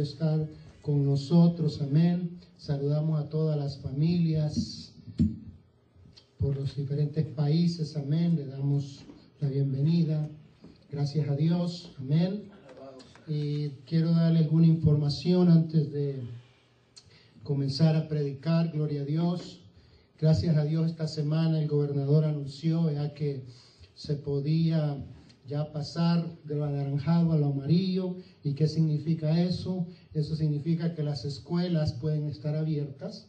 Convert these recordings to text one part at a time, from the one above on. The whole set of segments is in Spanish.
estar con nosotros. Amén. Saludamos a todas las familias por los diferentes países. Amén. Le damos la bienvenida. Gracias a Dios. Amén. Y quiero darle alguna información antes de comenzar a predicar. Gloria a Dios. Gracias a Dios esta semana el gobernador anunció ya que se podía ya pasar de lo anaranjado a lo amarillo. ¿Y qué significa eso? Eso significa que las escuelas pueden estar abiertas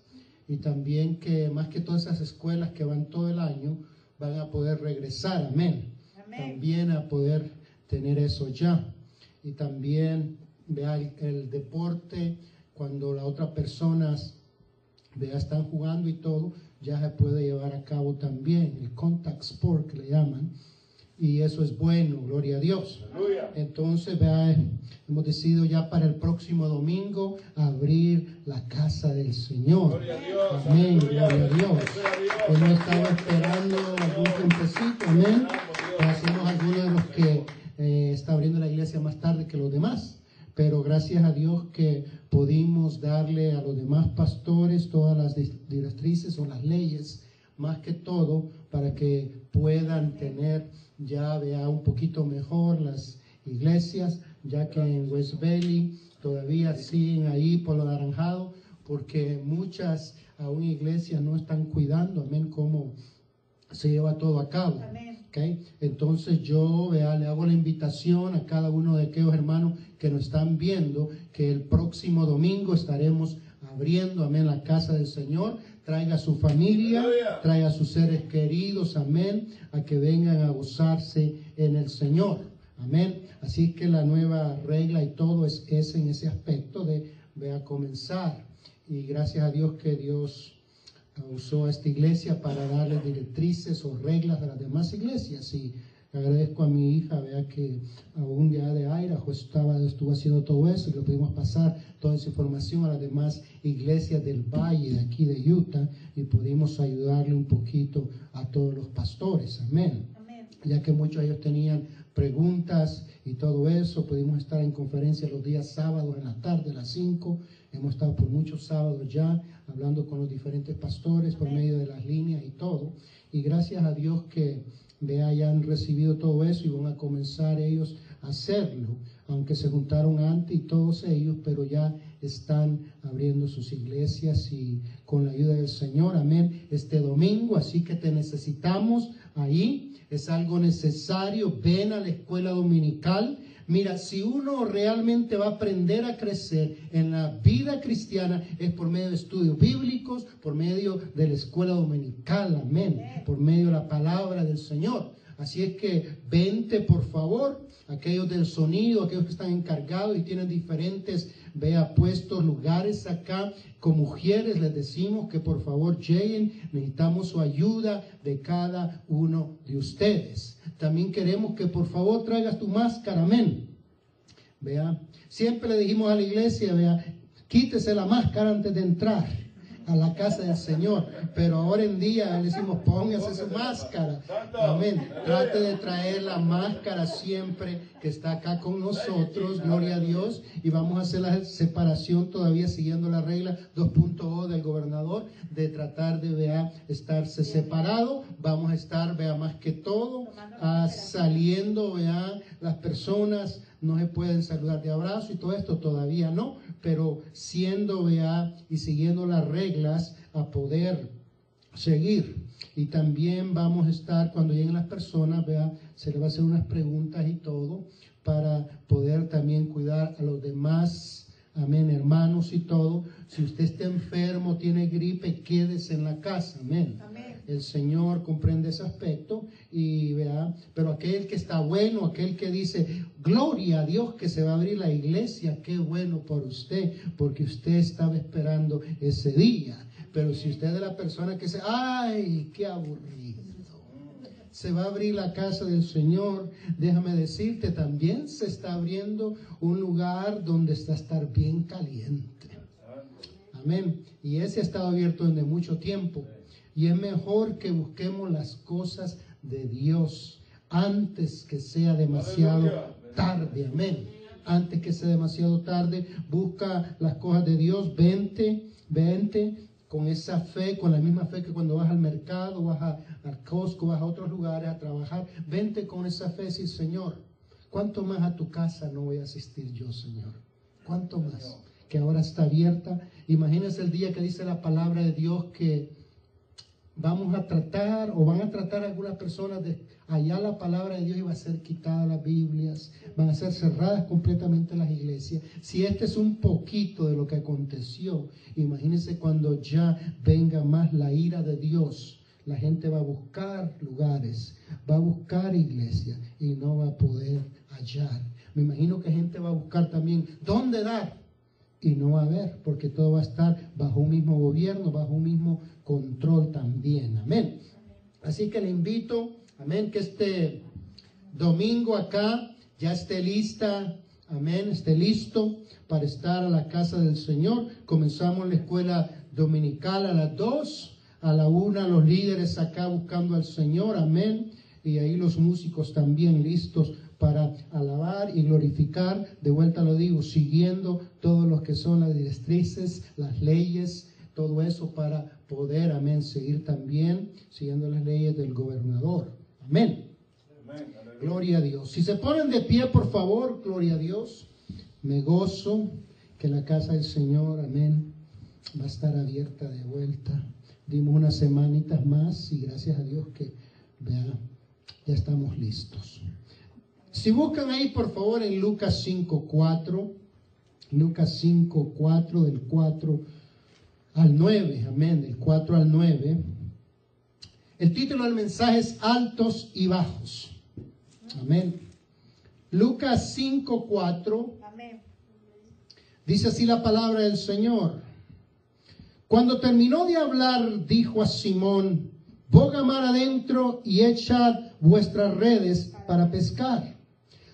y también que más que todas esas escuelas que van todo el año van a poder regresar, amén. También a poder tener eso ya. Y también vea el, deporte, cuando las otras personas vea están jugando y todo, ya se puede llevar a cabo también el contact sport que le llaman y eso es bueno, gloria a Dios. Entonces, vea, hemos decidido ya para el próximo domingo abrir la casa del Señor. Amén, gloria a Dios. Hemos estado esperando algún tiempecito, amén. Hacemos algunos de los que eh, está abriendo la iglesia más tarde que los demás. Pero gracias a Dios que pudimos darle a los demás pastores todas las directrices o las leyes, más que todo, para que puedan tener ya vea un poquito mejor las iglesias, ya que en West Valley todavía siguen ahí por lo naranjado, porque muchas aún iglesias no están cuidando, amén, cómo se lleva todo a cabo. Okay. Entonces yo vea, le hago la invitación a cada uno de aquellos hermanos que nos están viendo que el próximo domingo estaremos abriendo, amén, la casa del Señor traiga a su familia, traiga a sus seres queridos, amén, a que vengan a gozarse en el Señor, amén. Así que la nueva regla y todo es, en ese aspecto de, ve a comenzar. Y gracias a Dios que Dios usó a esta iglesia para darle directrices o reglas a las demás iglesias. Y agradezco a mi hija, vea que aún ya de Aira estaba, estuvo haciendo todo eso y lo pudimos pasar toda esa información a las demás iglesias del valle de aquí de Utah y pudimos ayudarle un poquito a todos los pastores. Amén. Ya que muchos de ellos tenían preguntas y todo eso, pudimos estar en conferencia los días sábados en la tarde a las 5. Hemos estado por muchos sábados ya hablando con los diferentes pastores por medio de las líneas y todo. Y gracias a Dios que Vea, hayan recibido todo eso y van a comenzar ellos a hacerlo, aunque se juntaron antes y todos ellos, pero ya están abriendo sus iglesias y con la ayuda del Señor, amén, este domingo, así que te necesitamos ahí, es algo necesario, ven a la escuela dominical, Mira, si uno realmente va a aprender a crecer en la vida cristiana es por medio de estudios bíblicos, por medio de la escuela dominical, amén, por medio de la palabra del Señor. Así es que vente por favor, aquellos del sonido, aquellos que están encargados y tienen diferentes, vea, puestos lugares acá. Con mujeres les decimos que por favor lleguen, necesitamos su ayuda de cada uno de ustedes. También queremos que por favor traigas tu máscara, amén. Vea, siempre le dijimos a la iglesia, vea, quítese la máscara antes de entrar a la casa del Señor. Pero ahora en día le decimos, póngase su máscara. Amén. Trate de traer la máscara siempre que está acá con nosotros. Gloria a Dios. Y vamos a hacer la separación todavía siguiendo la regla 2.0 del gobernador de tratar de vea, estarse separado. Vamos a estar, vea, más que todo, ah, saliendo, vea, las personas no se pueden saludar de abrazo y todo esto todavía no, pero siendo vea y siguiendo las reglas a poder seguir. Y también vamos a estar, cuando lleguen las personas, vea, se le va a hacer unas preguntas y todo para poder también cuidar a los demás. Amén, hermanos y todo. Si usted está enfermo, tiene gripe, quédese en la casa. Amén. El Señor comprende ese aspecto y vea, pero aquel que está bueno, aquel que dice, gloria a Dios que se va a abrir la iglesia, qué bueno por usted, porque usted estaba esperando ese día. Pero si usted es la persona que dice, ay, qué aburrido, se va a abrir la casa del Señor, déjame decirte, también se está abriendo un lugar donde está estar bien caliente. Amén. Y ese ha estado abierto desde mucho tiempo. Y es mejor que busquemos las cosas de Dios antes que sea demasiado tarde. Amén. antes que sea demasiado tarde. Busca las cosas de Dios, vente, vente con esa fe, con la misma fe que cuando vas al mercado, vas a, al Costco, vas a otros lugares a trabajar, vente con esa fe y decir, Señor, ¿cuánto más a tu casa no voy a asistir yo, Señor? ¿Cuánto más? Que ahora está abierta. Imagínense el día que dice la palabra de Dios que vamos a tratar o van a tratar algunas personas de allá la palabra de Dios y va a ser quitada las Biblias, van a ser cerradas completamente las iglesias. Si este es un poquito de lo que aconteció, imagínense cuando ya venga más la ira de Dios. La gente va a buscar lugares, va a buscar iglesias y no va a poder hallar. Me imagino que gente va a buscar también dónde dar y no va a haber, porque todo va a estar bajo un mismo gobierno, bajo un mismo control también. Amén. Así que le invito, amén, que este domingo acá ya esté lista, amén, esté listo para estar a la casa del Señor. Comenzamos la escuela dominical a las dos, a la una los líderes acá buscando al Señor, amén. Y ahí los músicos también listos para alabar y glorificar, de vuelta lo digo, siguiendo todos los que son las directrices, las leyes, todo eso para poder, amén, seguir también siguiendo las leyes del gobernador. Amén. Gloria a Dios. Si se ponen de pie, por favor, gloria a Dios. Me gozo que la casa del Señor, amén, va a estar abierta de vuelta. Dimos unas semanitas más y gracias a Dios que, ya estamos listos. Si buscan ahí, por favor, en Lucas 5.4, Lucas 5.4 del 4 al 9, amén, del 4 al 9. El título del mensaje es Altos y Bajos. Amén. Lucas 5, 4. Amén. Dice así la palabra del Señor. Cuando terminó de hablar, dijo a Simón, boga mar adentro y echad vuestras redes para pescar.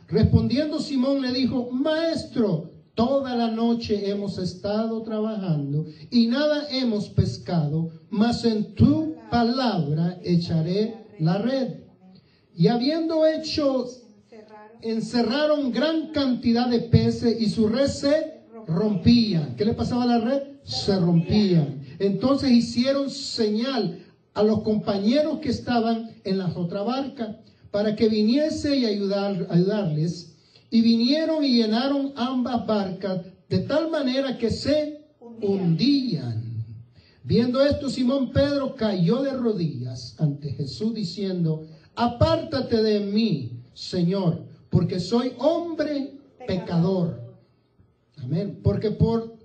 Respondiendo Simón le dijo, Maestro, Toda la noche hemos estado trabajando y nada hemos pescado, mas en tu palabra echaré la red. Y habiendo hecho, encerraron gran cantidad de peces y su red se rompía. ¿Qué le pasaba a la red? Se rompía. Entonces hicieron señal a los compañeros que estaban en la otra barca para que viniese y ayudar, ayudarles y vinieron y llenaron ambas barcas de tal manera que se hundían. Viendo esto, Simón Pedro cayó de rodillas ante Jesús diciendo, apártate de mí, Señor, porque soy hombre pecador. Amén. Porque por,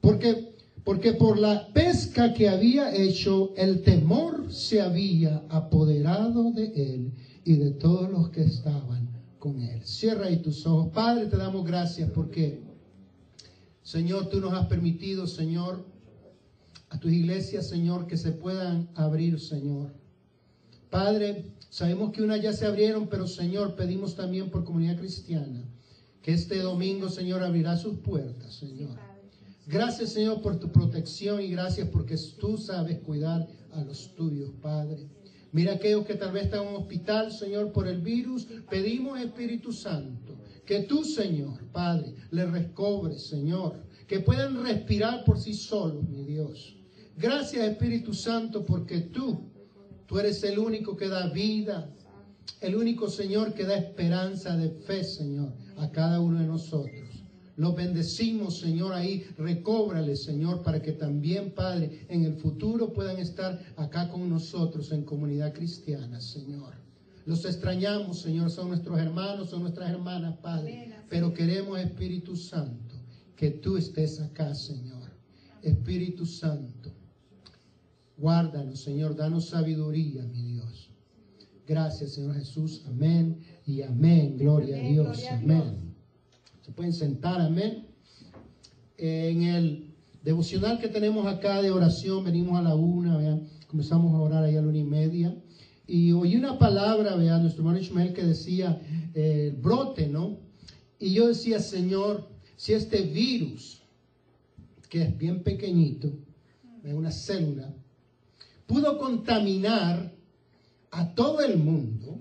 porque, porque por la pesca que había hecho, el temor se había apoderado de él y de todos los que estaban con Él. Cierra ahí tus ojos. Padre, te damos gracias porque, Señor, tú nos has permitido, Señor, a tus iglesias, Señor, que se puedan abrir, Señor. Padre, sabemos que unas ya se abrieron, pero Señor, pedimos también por comunidad cristiana que este domingo, Señor, abrirá sus puertas, Señor. Gracias, Señor, por tu protección y gracias porque tú sabes cuidar a los tuyos, Padre. Mira aquellos que tal vez están en un hospital, Señor, por el virus. Pedimos, Espíritu Santo, que tú, Señor, Padre, le recobres, Señor, que puedan respirar por sí solos, mi Dios. Gracias, Espíritu Santo, porque tú, tú eres el único que da vida, el único, Señor, que da esperanza de fe, Señor, a cada uno de nosotros. Los bendecimos, Señor, ahí. Recóbrale, Señor, para que también, Padre, en el futuro puedan estar acá con nosotros en comunidad cristiana, Señor. Los extrañamos, Señor, son nuestros hermanos, son nuestras hermanas, Padre. Pero queremos, Espíritu Santo, que tú estés acá, Señor. Espíritu Santo, guárdanos, Señor, danos sabiduría, mi Dios. Gracias, Señor Jesús. Amén y amén. Gloria a Dios. Amén. Pueden sentar, amén. En el devocional que tenemos acá de oración, venimos a la una, vean, comenzamos a orar ahí a la una y media. Y oí una palabra, vean, nuestro hermano Ismael que decía eh, brote, ¿no? Y yo decía, Señor, si este virus, que es bien pequeñito, es una célula, pudo contaminar a todo el mundo,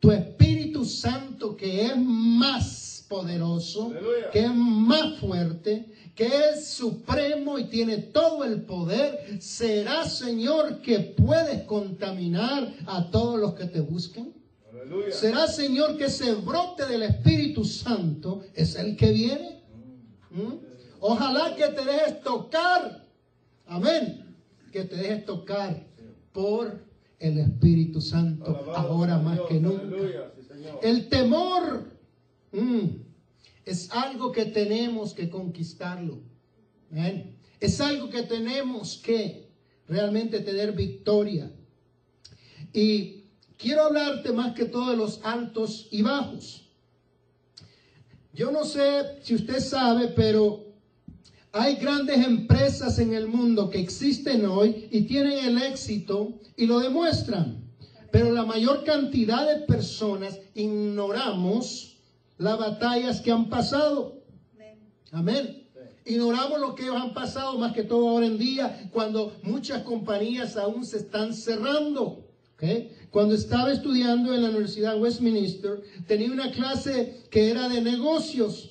tu Espíritu Santo que es más poderoso, Aleluya. que es más fuerte, que es supremo y tiene todo el poder, será Señor que puedes contaminar a todos los que te busquen. Aleluya. Será Señor que ese brote del Espíritu Santo es el que viene. ¿Mm? Ojalá que te dejes tocar. Amén. Que te dejes tocar por el Espíritu Santo Alabado ahora más Dios. que nunca. Aleluya, sí. El temor mm, es algo que tenemos que conquistarlo. Es algo que tenemos que realmente tener victoria. Y quiero hablarte más que todo de los altos y bajos. Yo no sé si usted sabe, pero hay grandes empresas en el mundo que existen hoy y tienen el éxito y lo demuestran. Pero la mayor cantidad de personas ignoramos las batallas que han pasado. Amén. Ignoramos lo que ellos han pasado más que todo ahora en día, cuando muchas compañías aún se están cerrando. ¿ok? Cuando estaba estudiando en la Universidad Westminster, tenía una clase que era de negocios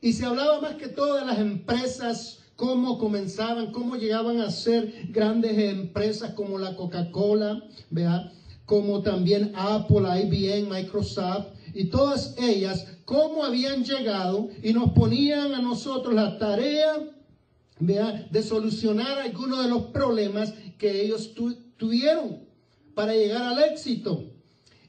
y se hablaba más que todo de las empresas, cómo comenzaban, cómo llegaban a ser grandes empresas como la Coca-Cola, ¿vea? como también Apple, IBM, Microsoft y todas ellas, cómo habían llegado y nos ponían a nosotros la tarea ¿vea? de solucionar algunos de los problemas que ellos tu- tuvieron para llegar al éxito.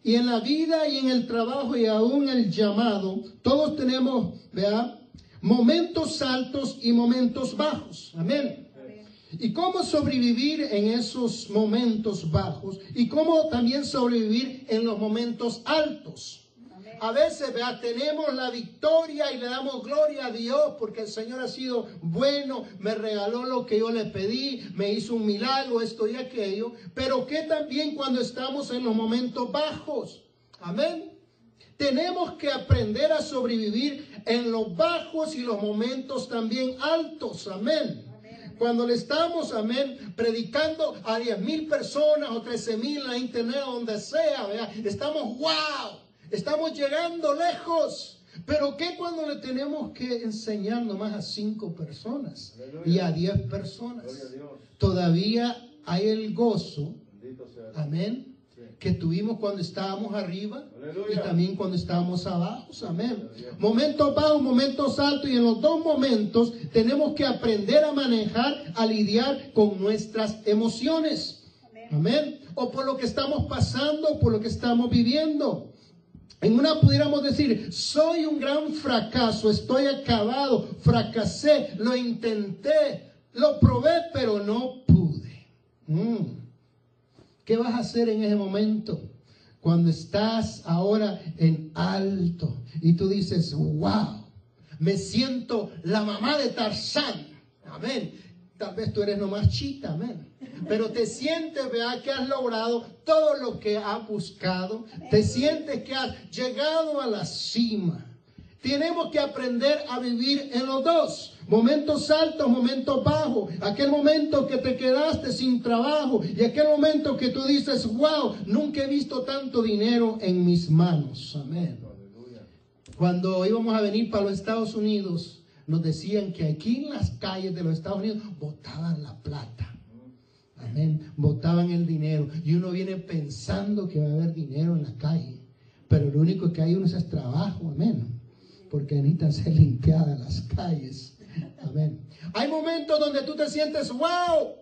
Y en la vida y en el trabajo y aún el llamado, todos tenemos, ¿vea? Momentos altos y momentos bajos. Amén. Y cómo sobrevivir en esos momentos bajos y cómo también sobrevivir en los momentos altos. A veces tenemos la victoria y le damos gloria a Dios porque el Señor ha sido bueno, me regaló lo que yo le pedí, me hizo un milagro, esto y aquello. Pero que también cuando estamos en los momentos bajos. Amén. Tenemos que aprender a sobrevivir en los bajos y los momentos también altos. Amén. Cuando le estamos, amén, predicando a 10 mil personas o 13 mil en internet, donde sea, estamos, wow, estamos llegando lejos. Pero ¿qué cuando le tenemos que enseñar nomás a 5 personas y a 10 personas? Gloria a Dios. Todavía hay el gozo, amén, que tuvimos cuando estábamos arriba y Aleluya. también cuando estábamos abajo, amén. Momentos bajos, momentos altos y en los dos momentos tenemos que aprender a manejar, a lidiar con nuestras emociones, amén. O por lo que estamos pasando, por lo que estamos viviendo. En una pudiéramos decir, soy un gran fracaso, estoy acabado, fracasé, lo intenté, lo probé, pero no pude. Mm. ¿Qué vas a hacer en ese momento? Cuando estás ahora en alto y tú dices, wow, me siento la mamá de Tarzán. Amén. Tal vez tú eres nomás chita, amén. Pero te sientes, vea, que has logrado todo lo que has buscado. Te sientes que has llegado a la cima. Tenemos que aprender a vivir en los dos. Momentos altos, momentos bajos. Aquel momento que te quedaste sin trabajo y aquel momento que tú dices, wow, nunca he visto tanto dinero en mis manos. Amén. Cuando íbamos a venir para los Estados Unidos, nos decían que aquí en las calles de los Estados Unidos botaban la plata. Amén. Botaban el dinero. Y uno viene pensando que va a haber dinero en la calle. Pero lo único que hay uno es trabajo. Amén. Porque necesitan ser limpiadas las calles. Amén. Hay momentos donde tú te sientes, wow,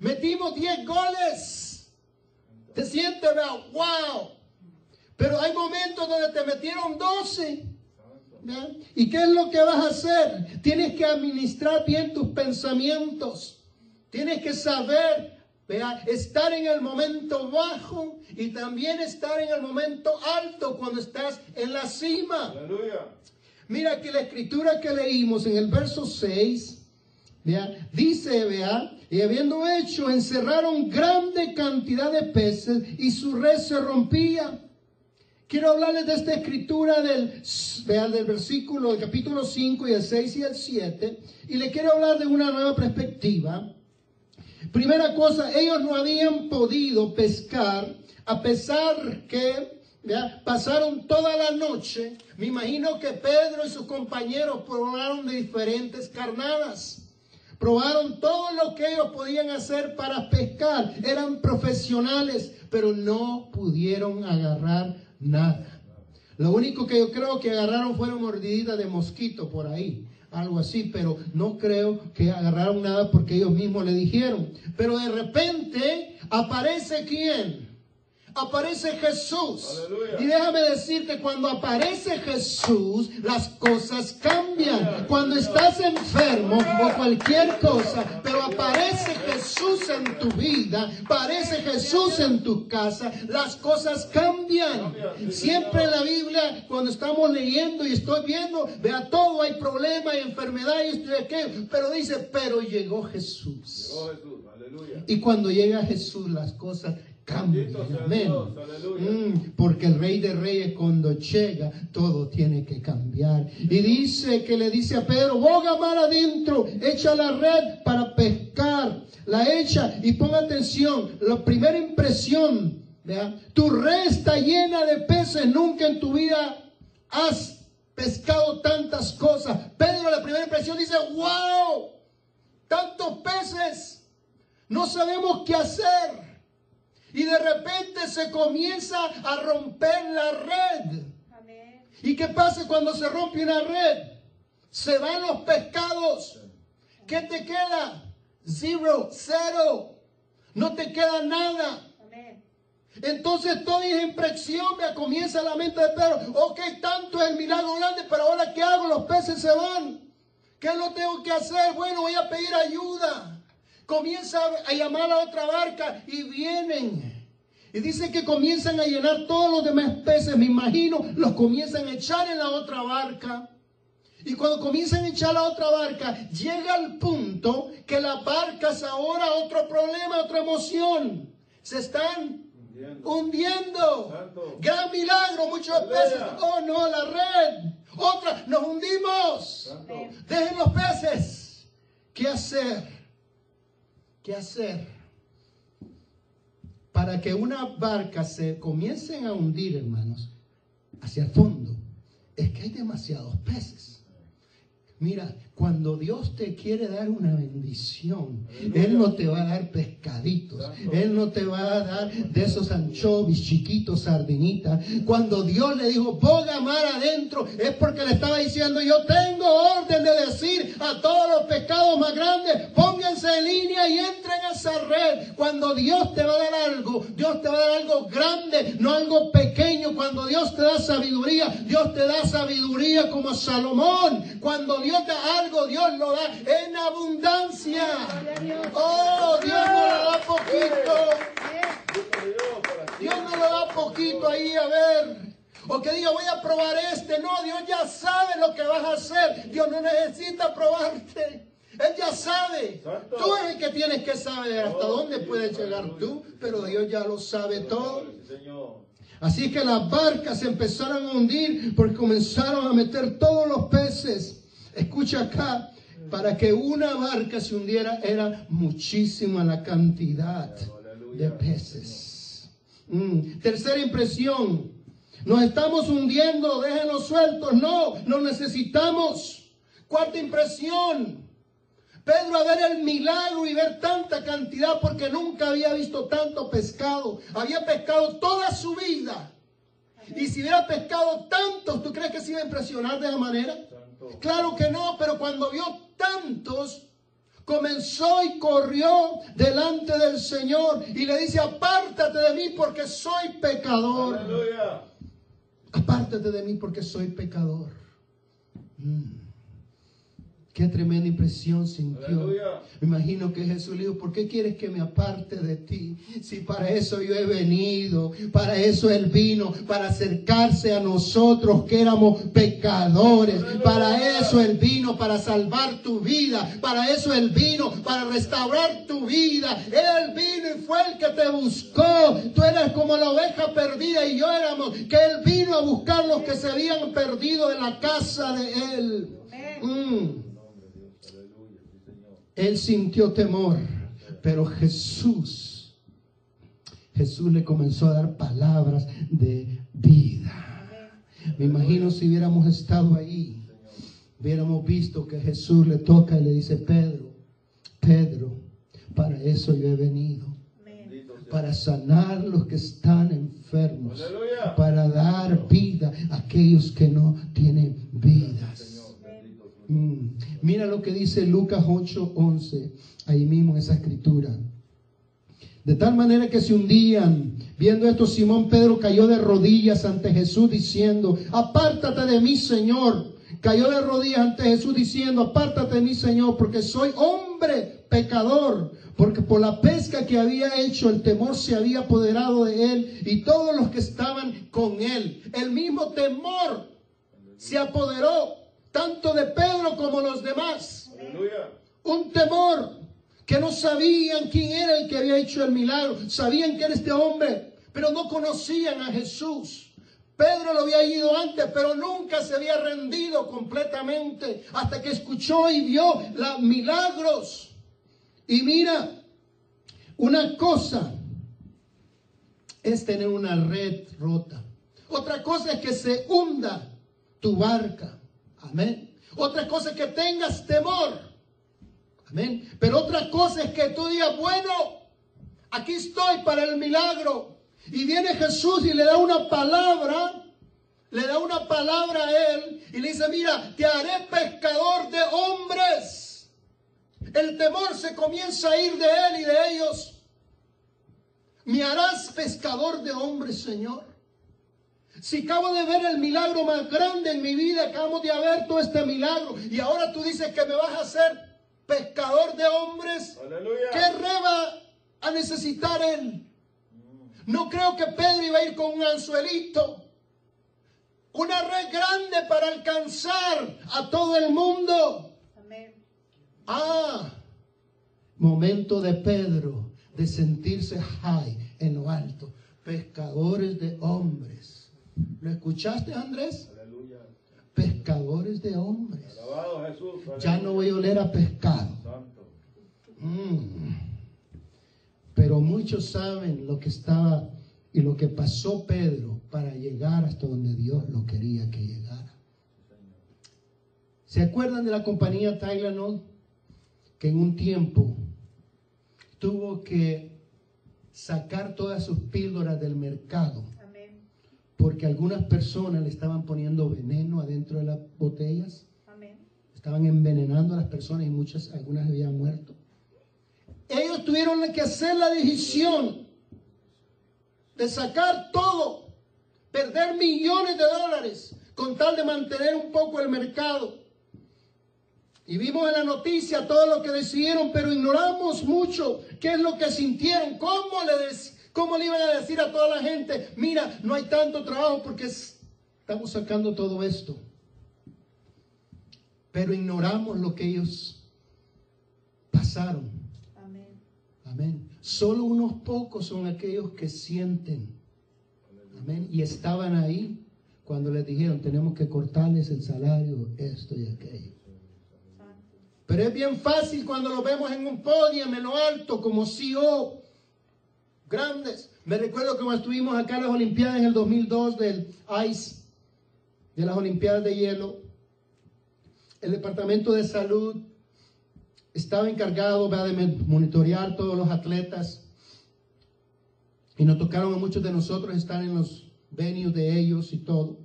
metimos 10 goles. Te sientes, wow. Pero hay momentos donde te metieron 12. ¿verdad? ¿Y qué es lo que vas a hacer? Tienes que administrar bien tus pensamientos. Tienes que saber, ¿verdad? estar en el momento bajo y también estar en el momento alto cuando estás en la cima. Aleluya. Mira que la escritura que leímos en el verso 6, vea, dice, vea, y habiendo hecho, encerraron grande cantidad de peces y su red se rompía. Quiero hablarles de esta escritura del, vea, del versículo, del capítulo 5 y el 6 y el 7, y le quiero hablar de una nueva perspectiva. Primera cosa, ellos no habían podido pescar a pesar que pasaron toda la noche. Me imagino que Pedro y sus compañeros probaron de diferentes carnadas. Probaron todo lo que ellos podían hacer para pescar. Eran profesionales, pero no pudieron agarrar nada. Lo único que yo creo que agarraron fueron mordiditas de mosquito por ahí algo así, pero no creo que agarraron nada porque ellos mismos le dijeron. Pero de repente aparece quién? Aparece Jesús. Y déjame decirte, cuando aparece Jesús, las cosas cambian. Cuando estás enfermo o cualquier cosa, pero aparece Jesús en tu vida, aparece Jesús en tu casa, las cosas cambian. Siempre en la Biblia, cuando estamos leyendo y estoy viendo, vea todo, hay problema, hay enfermedad y esto y aquello, pero dice, pero llegó Jesús. Y cuando llega Jesús, las cosas Amén. Mm, porque el rey de reyes cuando llega, todo tiene que cambiar. Y dice que le dice a Pedro, boga mar adentro, echa la red para pescar. La echa y ponga atención, la primera impresión, tu red está llena de peces, nunca en tu vida has pescado tantas cosas. Pedro, la primera impresión dice, wow, tantos peces, no sabemos qué hacer. Y de repente se comienza a romper la red. ¿Y qué pasa cuando se rompe una red? Se van los pescados. ¿Qué te queda? Zero, cero. No te queda nada. Entonces toda impresión me comienza la mente de Pedro. Ok, tanto es el milagro grande, pero ahora ¿qué hago? Los peces se van. ¿Qué lo tengo que hacer? Bueno, voy a pedir ayuda comienza a llamar a otra barca y vienen. Y dice que comienzan a llenar todos los demás peces, me imagino, los comienzan a echar en la otra barca. Y cuando comienzan a echar la otra barca, llega al punto que las barcas ahora otro problema, otra emoción. Se están hundiendo. Gran milagro, muchos peces. Oh no, la red. Otra, nos hundimos. Dejen los peces. ¿Qué hacer? Qué hacer para que una barca se comiencen a hundir, hermanos, hacia el fondo, es que hay demasiados peces. Mira, cuando Dios te quiere dar una bendición, Él no te va a dar pescaditos, Él no te va a dar de esos anchovis chiquitos, sardinitas. Cuando Dios le dijo, ponga mar adentro, es porque le estaba diciendo, yo tengo orden de decir a todos los pescados más grandes, pónganse en línea y entren a esa red. Cuando Dios te va a dar algo, Dios te va a dar algo grande, no algo pequeño. Cuando Dios te da sabiduría, Dios te da sabiduría como Salomón. Cuando Dios te da algo, Dios lo da en abundancia. Oh, Dios no lo da poquito. Dios no lo da poquito ahí, a ver. O que diga, voy a probar este. No, Dios ya sabe lo que vas a hacer. Dios no necesita probarte. Él ya sabe. Tú eres el que tienes que saber hasta oh, dónde puedes llegar tú, pero Dios ya lo sabe todo. Así que las barcas empezaron a hundir porque comenzaron a meter todos los peces. Escucha acá, para que una barca se hundiera era muchísima la cantidad de peces. Mm. Tercera impresión, nos estamos hundiendo, déjenos sueltos. No, nos necesitamos. Cuarta impresión, Pedro a ver el milagro y ver tanta cantidad porque nunca había visto tanto pescado. Había pescado toda su vida. Y si hubiera pescado tantos, ¿tú crees que se iba a impresionar de esa manera? Claro que no, pero cuando vio tantos, comenzó y corrió delante del Señor y le dice, apártate de mí porque soy pecador. Apártate de mí porque soy pecador. Mm. Qué tremenda impresión sintió. Me imagino que Jesús le dijo, ¿por qué quieres que me aparte de ti? Si para eso yo he venido, para eso Él vino, para acercarse a nosotros que éramos pecadores. Para eso Él vino, para salvar tu vida. Para eso Él vino, para restaurar tu vida. Él vino y fue el que te buscó. Tú eras como la oveja perdida y yo éramos, que Él vino a buscar los que se habían perdido en la casa de Él. Mm. Él sintió temor, pero Jesús, Jesús le comenzó a dar palabras de, vida. Me imagino si hubiéramos estado ahí, hubiéramos visto que Jesús le toca y le dice, Pedro, Pedro, para eso yo he venido para sanar los que están enfermos, Aleluya. para dar vida a aquellos que no tienen vidas. Señor, bendito sea. Mm. Mira lo que dice Lucas 8:11, ahí mismo en esa escritura. De tal manera que se hundían. Viendo esto, Simón Pedro cayó de rodillas ante Jesús diciendo, apártate de mí, Señor. Cayó de rodillas ante Jesús diciendo, apártate de mí, Señor, porque soy hombre pecador. Porque por la pesca que había hecho, el temor se había apoderado de él y todos los que estaban con él. El mismo temor se apoderó tanto de Pedro como los demás. Aleluya. Un temor que no sabían quién era el que había hecho el milagro. Sabían que era este hombre, pero no conocían a Jesús. Pedro lo había ido antes, pero nunca se había rendido completamente hasta que escuchó y vio los milagros. Y mira, una cosa es tener una red rota. Otra cosa es que se hunda tu barca. Amén. Otra cosa es que tengas temor. Amén. Pero otra cosa es que tú digas, bueno, aquí estoy para el milagro. Y viene Jesús y le da una palabra, le da una palabra a él y le dice, mira, te haré pescador de hombres. El temor se comienza a ir de él y de ellos. ¿Me harás pescador de hombres, Señor? Si acabo de ver el milagro más grande en mi vida, acabo de ver todo este milagro y ahora tú dices que me vas a hacer pescador de hombres, Aleluya. ¿qué re va a necesitar él? No creo que Pedro iba a ir con un anzuelito, una red grande para alcanzar a todo el mundo. Amén. Ah, momento de Pedro de sentirse high en lo alto, pescadores de hombres. ¿Lo escuchaste, Andrés? Aleluya. Pescadores de hombres. Alabado Jesús. Ya no voy a oler a pescado. Santo. Mm. Pero muchos saben lo que estaba y lo que pasó Pedro para llegar hasta donde Dios lo quería que llegara. ¿Se acuerdan de la compañía Tylenol? Que en un tiempo tuvo que sacar todas sus píldoras del mercado. Porque algunas personas le estaban poniendo veneno adentro de las botellas, Amén. estaban envenenando a las personas y muchas, algunas habían muerto. Ellos tuvieron que hacer la decisión de sacar todo, perder millones de dólares con tal de mantener un poco el mercado. Y vimos en la noticia todo lo que decidieron, pero ignoramos mucho qué es lo que sintieron, cómo le, des- cómo le iban a decir a toda la gente, mira, no hay tanto trabajo porque es- estamos sacando todo esto. Pero ignoramos lo que ellos pasaron. Amén. Amén. Solo unos pocos son aquellos que sienten. Amén. Y estaban ahí cuando les dijeron, tenemos que cortarles el salario, esto y aquello. Pero es bien fácil cuando lo vemos en un podio, en lo alto, como CEO, grandes. Me recuerdo que estuvimos acá en las Olimpiadas en el 2002 del ICE, de las Olimpiadas de Hielo, el Departamento de Salud estaba encargado de monitorear todos los atletas y nos tocaron a muchos de nosotros estar en los venues de ellos y todo.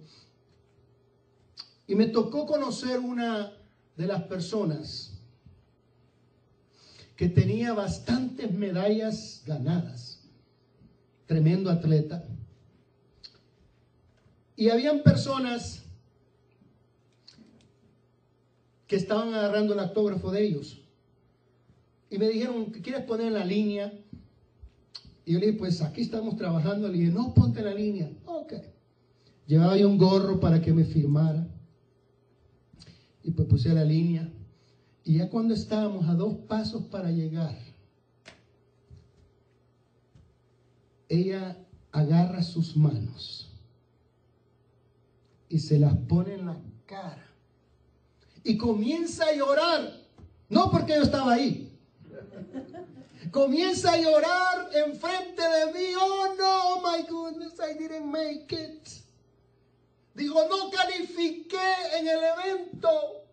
Y me tocó conocer una de las personas que tenía bastantes medallas ganadas, tremendo atleta. Y habían personas que estaban agarrando el autógrafo de ellos. Y me dijeron, ¿qué quieres poner en la línea? Y yo le dije, pues aquí estamos trabajando. Le dije, no, ponte en la línea. Ok. Llevaba yo un gorro para que me firmara. Y pues puse la línea. Y ya cuando estábamos a dos pasos para llegar, ella agarra sus manos y se las pone en la cara. Y comienza a llorar. No porque yo estaba ahí. Comienza a llorar enfrente de mí. Oh no, my goodness, I didn't make it. califiqué en el evento.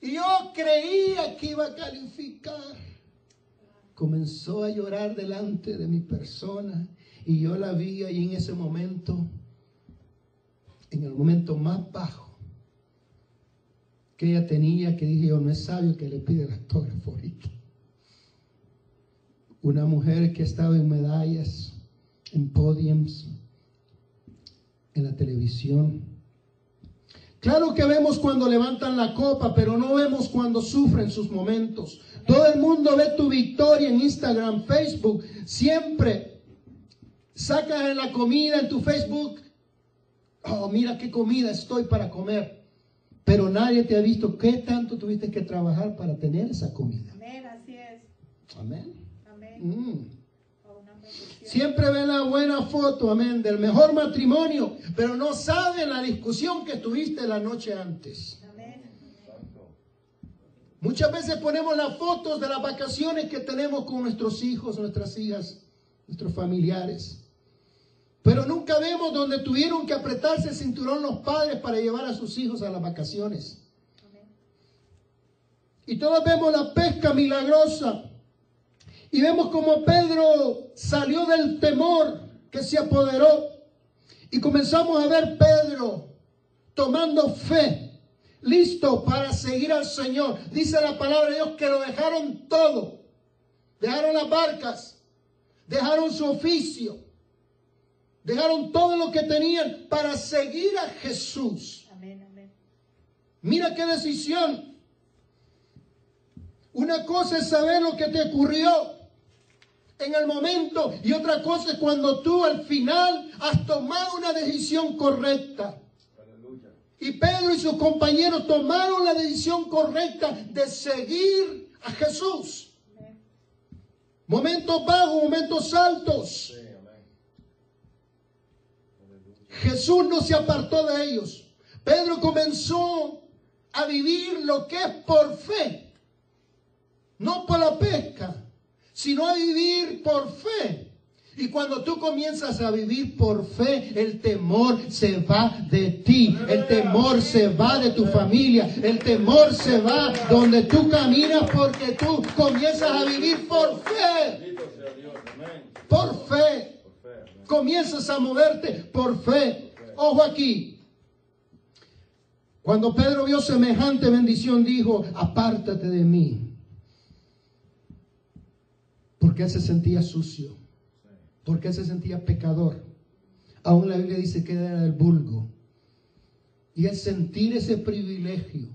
Y yo creía que iba a calificar. Comenzó a llorar delante de mi persona y yo la vi ahí en ese momento, en el momento más bajo que ella tenía, que dije yo, no es sabio que le pide el autógrafo ahorita. Una mujer que estaba en medallas, en podiums, en la televisión. Claro que vemos cuando levantan la copa, pero no vemos cuando sufren sus momentos. Todo el mundo ve tu victoria en Instagram, Facebook. Siempre sacas la comida en tu Facebook. Oh, mira qué comida estoy para comer. Pero nadie te ha visto qué tanto tuviste que trabajar para tener esa comida. Amén, así es. Amén. Amén. Mm. Siempre ven la buena foto, amén, del mejor matrimonio, pero no saben la discusión que tuviste la noche antes. Muchas veces ponemos las fotos de las vacaciones que tenemos con nuestros hijos, nuestras hijas, nuestros familiares. Pero nunca vemos donde tuvieron que apretarse el cinturón los padres para llevar a sus hijos a las vacaciones. Y todos vemos la pesca milagrosa. Y vemos como Pedro salió del temor que se apoderó. Y comenzamos a ver Pedro tomando fe, listo para seguir al Señor. Dice la palabra de Dios que lo dejaron todo. Dejaron las barcas, dejaron su oficio, dejaron todo lo que tenían para seguir a Jesús. Amén. Amén. Mira qué decisión. Una cosa es saber lo que te ocurrió en el momento y otra cosa es cuando tú al final has tomado una decisión correcta. Y Pedro y sus compañeros tomaron la decisión correcta de seguir a Jesús. Momentos bajos, momentos altos. Jesús no se apartó de ellos. Pedro comenzó a vivir lo que es por fe, no por la pesca, sino a vivir por fe. Y cuando tú comienzas a vivir por fe, el temor se va de ti, el temor se va de tu familia, el temor se va donde tú caminas porque tú comienzas a vivir por fe, por fe. Comienzas a moverte por fe. Ojo aquí. Cuando Pedro vio semejante bendición, dijo, apártate de mí. Porque él se sentía sucio. Porque él se sentía pecador. Aún la Biblia dice que era el vulgo. Y el sentir ese privilegio,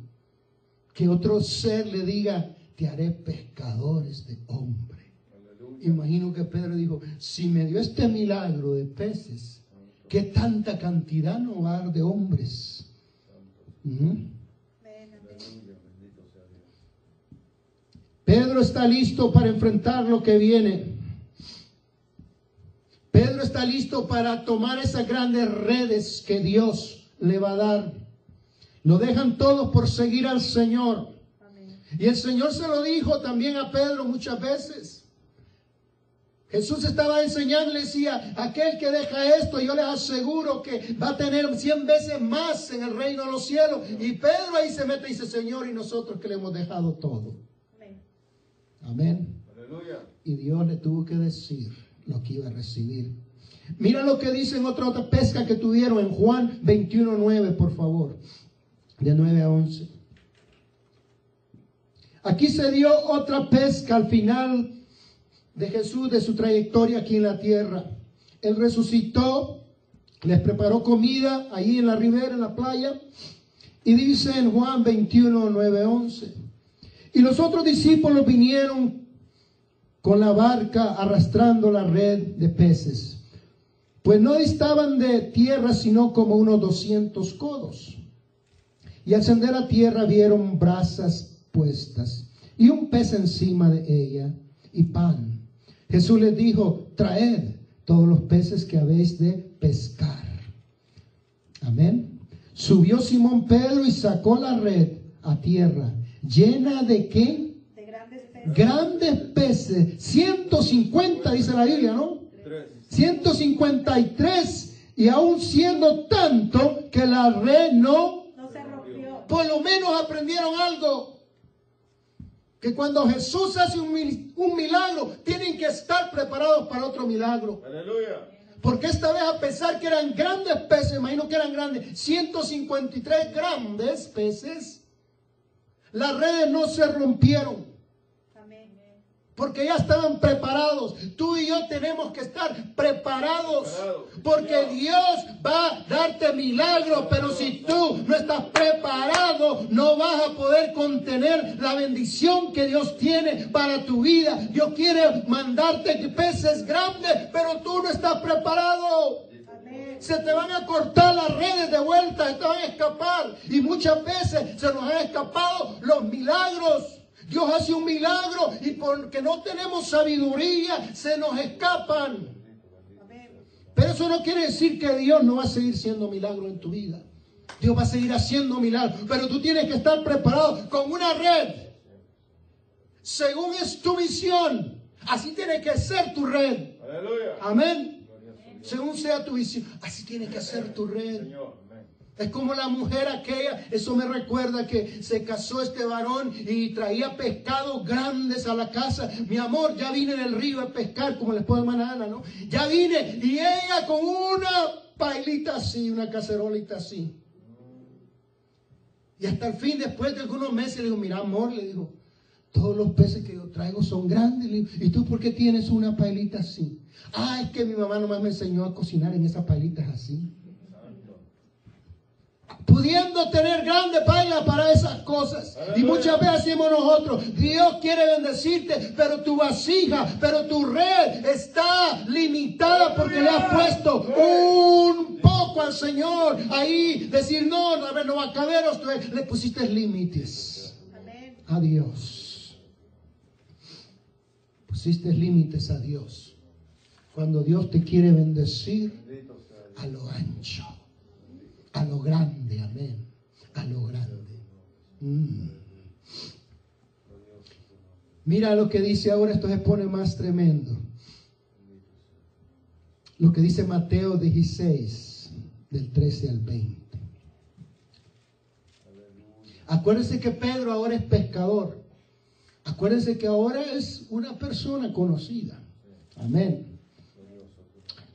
que otro ser le diga, te haré pescadores de hombre. Aleluya. Imagino que Pedro dijo, si me dio este milagro de peces, ¿qué tanta cantidad no va a haber de hombres? Amén. Amén. Aleluya. Bendito sea Dios. Pedro está listo para enfrentar lo que viene. Pedro está listo para tomar esas grandes redes que Dios le va a dar. Lo dejan todos por seguir al Señor. Y el Señor se lo dijo también a Pedro muchas veces. Jesús estaba enseñando le decía, aquel que deja esto, yo les aseguro que va a tener cien veces más en el reino de los cielos. Y Pedro ahí se mete y dice, Señor, y nosotros que le hemos dejado todo. Amén. Aleluya. Y Dios le tuvo que decir lo que iba a recibir. Mira lo que dice en otra, otra pesca que tuvieron en Juan 21, 9, por favor. De 9 a 11. Aquí se dio otra pesca al final de Jesús, de su trayectoria aquí en la tierra. Él resucitó, les preparó comida ahí en la ribera, en la playa. Y dice en Juan 21, 9, 11. Y los otros discípulos vinieron con la barca arrastrando la red de peces, pues no estaban de tierra sino como unos 200 codos. Y al ascender a tierra vieron brasas puestas y un pez encima de ella y pan. Jesús les dijo, traed todos los peces que habéis de pescar. Amén. Subió Simón Pedro y sacó la red a tierra, llena de qué? De grandes peces. Grandes peces, 150 dice la Biblia, ¿no? Tres. 153 y aún siendo tanto, que la red no, No se rompió. por lo menos aprendieron algo. Que cuando Jesús hace un, mil- un milagro, tienen que estar preparados para otro milagro. Aleluya. Porque esta vez a pesar que eran grandes peces, imagino que eran grandes, 153 grandes peces, las redes no se rompieron. Porque ya estaban preparados. Tú y yo tenemos que estar preparados. Preparados. Porque Dios va a darte milagros. Pero si tú no estás preparado, no vas a poder contener la bendición que Dios tiene para tu vida. Dios quiere mandarte peces grandes, pero tú no estás preparado. Se te van a cortar las redes de vuelta, se te van a escapar. Y muchas veces se nos han escapado los milagros. Dios hace un milagro y porque no tenemos sabiduría se nos escapan. Pero eso no quiere decir que Dios no va a seguir siendo milagro en tu vida. Dios va a seguir haciendo milagros. Pero tú tienes que estar preparado con una red. Según es tu visión. Así tiene que ser tu red. Aleluya. Amén. Según sea tu visión. Así tiene que ser tu red. Es como la mujer aquella, eso me recuerda que se casó este varón y traía pescados grandes a la casa. Mi amor, ya vine del río a pescar, como les puedo hermana Ana, ¿no? Ya vine y ella con una pailita así, una cacerolita así. Y hasta el fin, después de algunos meses, le digo, mira amor, le digo, todos los peces que yo traigo son grandes. Le digo, ¿Y tú por qué tienes una pailita así? Ah, es que mi mamá nomás me enseñó a cocinar en esas pailitas así pudiendo tener grande paila para esas cosas. Y muchas veces decimos nosotros, Dios quiere bendecirte, pero tu vasija, pero tu red está limitada porque le has puesto un poco al Señor. Ahí decir, no, a ver, no va a caber, o tú- le pusiste límites a Dios. Pusiste límites a Dios. Cuando Dios te quiere bendecir, a lo ancho, a lo grande, amén, a lo grande. Mm. Mira lo que dice ahora, esto se pone más tremendo. Lo que dice Mateo 16, del 13 al 20. Acuérdense que Pedro ahora es pescador. Acuérdense que ahora es una persona conocida. Amén.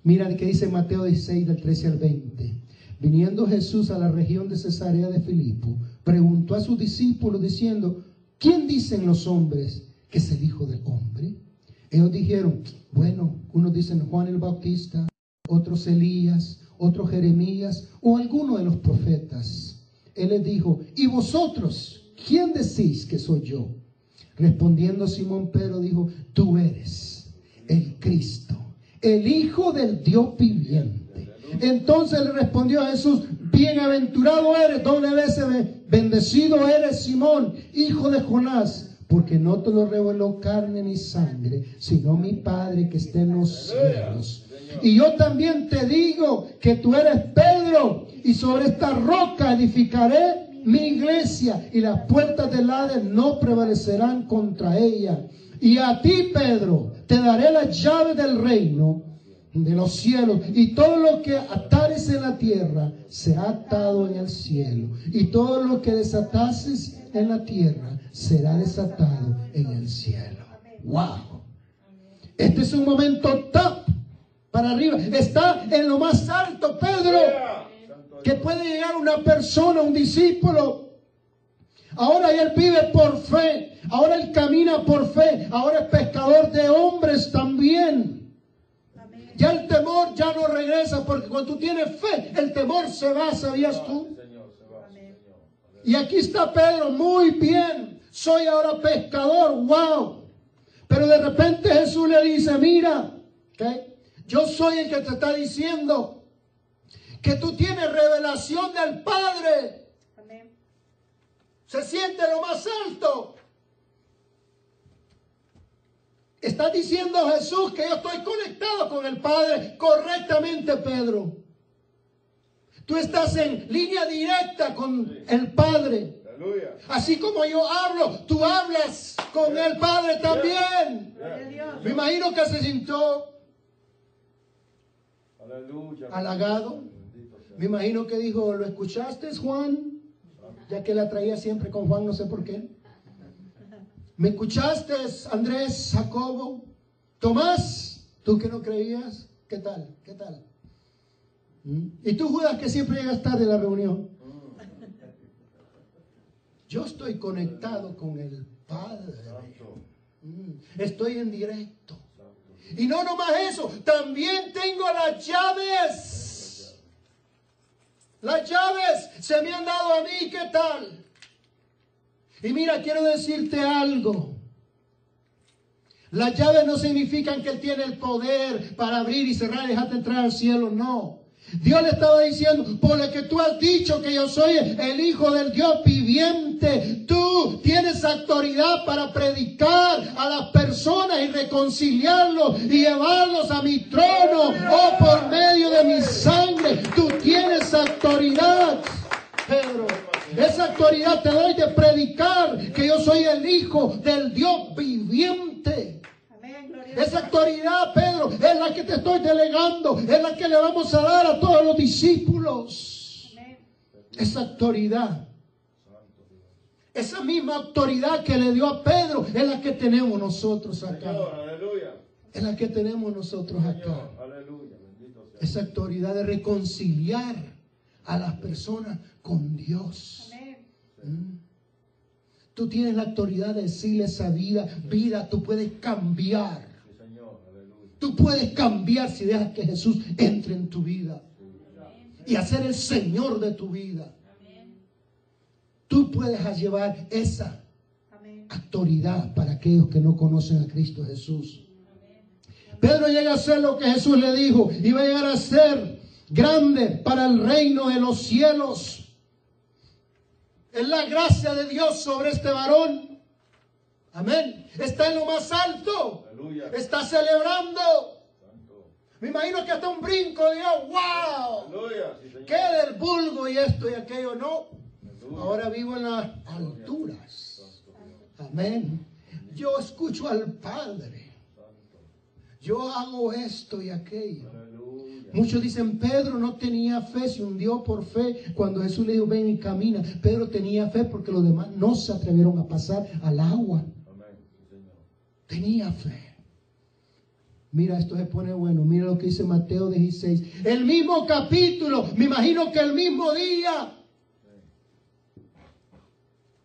Mira que dice Mateo 16 del 13 al 20. Viniendo Jesús a la región de Cesarea de Filipo, preguntó a sus discípulos diciendo, ¿quién dicen los hombres que es el Hijo del Hombre? Ellos dijeron, bueno, unos dicen Juan el Bautista, otros Elías, otros Jeremías o alguno de los profetas. Él les dijo, ¿y vosotros quién decís que soy yo? Respondiendo Simón Pedro dijo, tú eres el Cristo, el Hijo del Dios viviente. Entonces le respondió a Jesús, bienaventurado eres, doble veces bendecido eres Simón, hijo de Jonás, porque no te lo reveló carne ni sangre, sino mi Padre que está en los cielos. Y yo también te digo que tú eres Pedro, y sobre esta roca edificaré mi iglesia, y las puertas del Hades no prevalecerán contra ella. Y a ti, Pedro, te daré las llaves del reino de los cielos, y todo lo que atares en la tierra será atado en el cielo, y todo lo que desatases en la tierra será desatado en el cielo. Wow. Este es un momento top para arriba. Está en lo más alto, Pedro, que puede llegar una persona, un discípulo. Ahora él vive por fe, ahora él camina por fe, ahora es pescador de hombres también. Amén. Ya el temor ya no regresa porque cuando tú tienes fe, el temor se va, ¿sabías tú? Señor, se va, Amén. Señor. Y aquí está Pedro, muy bien, soy ahora pescador, wow. Pero de repente Jesús le dice, mira, ¿ok? yo soy el que te está diciendo que tú tienes revelación del Padre. Se siente lo más alto. Está diciendo Jesús que yo estoy conectado con el Padre correctamente, Pedro. Tú estás en línea directa con el Padre. Así como yo hablo, tú hablas con el Padre también. Me imagino que se sintió. Halagado. Me imagino que dijo, ¿lo escuchaste, Juan? Ya que la traía siempre con Juan, no sé por qué. ¿Me escuchaste, Andrés, Jacobo? Tomás, tú que no creías, ¿qué tal? ¿Qué tal? ¿Mm? Y tú, Judas, que siempre llegas tarde a la reunión. Yo estoy conectado con el Padre. Mm, Estoy en directo. Y no nomás eso, también tengo las llaves. Las llaves se me han dado a mí, ¿qué tal? Y mira, quiero decirte algo. Las llaves no significan que Él tiene el poder para abrir y cerrar y dejarte entrar al cielo, no. Dios le estaba diciendo, por lo que tú has dicho que yo soy el Hijo del Dios viviente, tú tienes autoridad para predicar a las personas y reconciliarlos y llevarlos a mi trono, oh por medio de mi sangre, tú tienes autoridad, Pedro. Esa autoridad te doy de predicar que yo soy el Hijo del Dios viviente. Esa autoridad, Pedro, es la que te estoy delegando, es la que le vamos a dar a todos los discípulos. Amén. Esa autoridad, esa misma autoridad que le dio a Pedro, es la que tenemos nosotros acá. Es la que tenemos nosotros acá. Señor, aleluya. Bendito sea. Esa autoridad de reconciliar a las personas con Dios. Amén. ¿Mm? Tú tienes la autoridad de decirle esa vida, vida, tú puedes cambiar. Tú puedes cambiar si dejas que Jesús entre en tu vida y hacer el Señor de tu vida. Tú puedes llevar esa autoridad para aquellos que no conocen a Cristo Jesús. Pedro llega a ser lo que Jesús le dijo y va a llegar a ser grande para el reino de los cielos. Es la gracia de Dios sobre este varón. Amén. Está en lo más alto. Aleluya. Está celebrando. Santo. Me imagino que hasta un brinco Dios. ¡Wow! Aleluya. Sí. ¿Qué del vulgo y esto y aquello? No. Aleluya. Ahora vivo en las alturas. Amén. Yo escucho al Padre. Yo hago esto y aquello. Muchos dicen, Pedro no tenía fe, se hundió por fe. Cuando Jesús le dijo, ven y camina. Pedro tenía fe porque los demás no se atrevieron a pasar al agua. Amén. Sí, Señor. Tenía fe. Mira, esto se pone bueno. Mira lo que dice Mateo 16. El mismo capítulo, me imagino que el mismo día.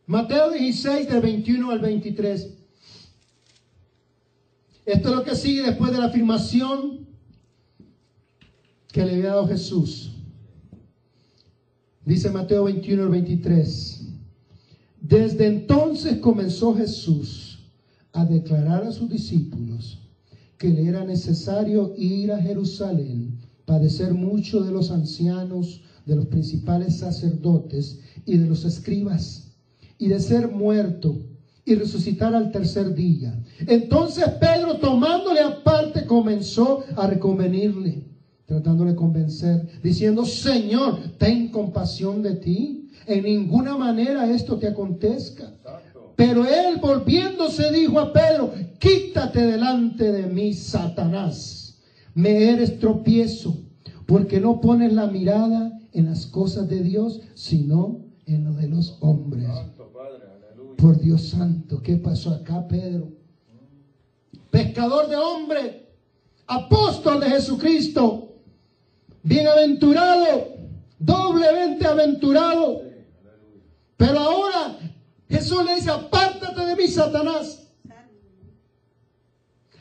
Mateo 16, del 21 al 23. Esto es lo que sigue después de la afirmación que le había dado Jesús. Dice Mateo 21 al 23. Desde entonces comenzó Jesús a declarar a sus discípulos que le era necesario ir a Jerusalén, padecer mucho de los ancianos, de los principales sacerdotes y de los escribas, y de ser muerto y resucitar al tercer día. Entonces Pedro, tomándole aparte, comenzó a reconvenirle, tratándole de convencer, diciendo, Señor, ten compasión de ti. En ninguna manera esto te acontezca. Pero él volviéndose dijo a Pedro, quítate delante de mí, Satanás. Me eres tropiezo, porque no pones la mirada en las cosas de Dios, sino en lo de los hombres. Por Dios santo, ¿qué pasó acá, Pedro? Pescador de hombre, apóstol de Jesucristo, bienaventurado, doblemente aventurado. Pero ahora Jesús le dice, apártate de mí, Satanás.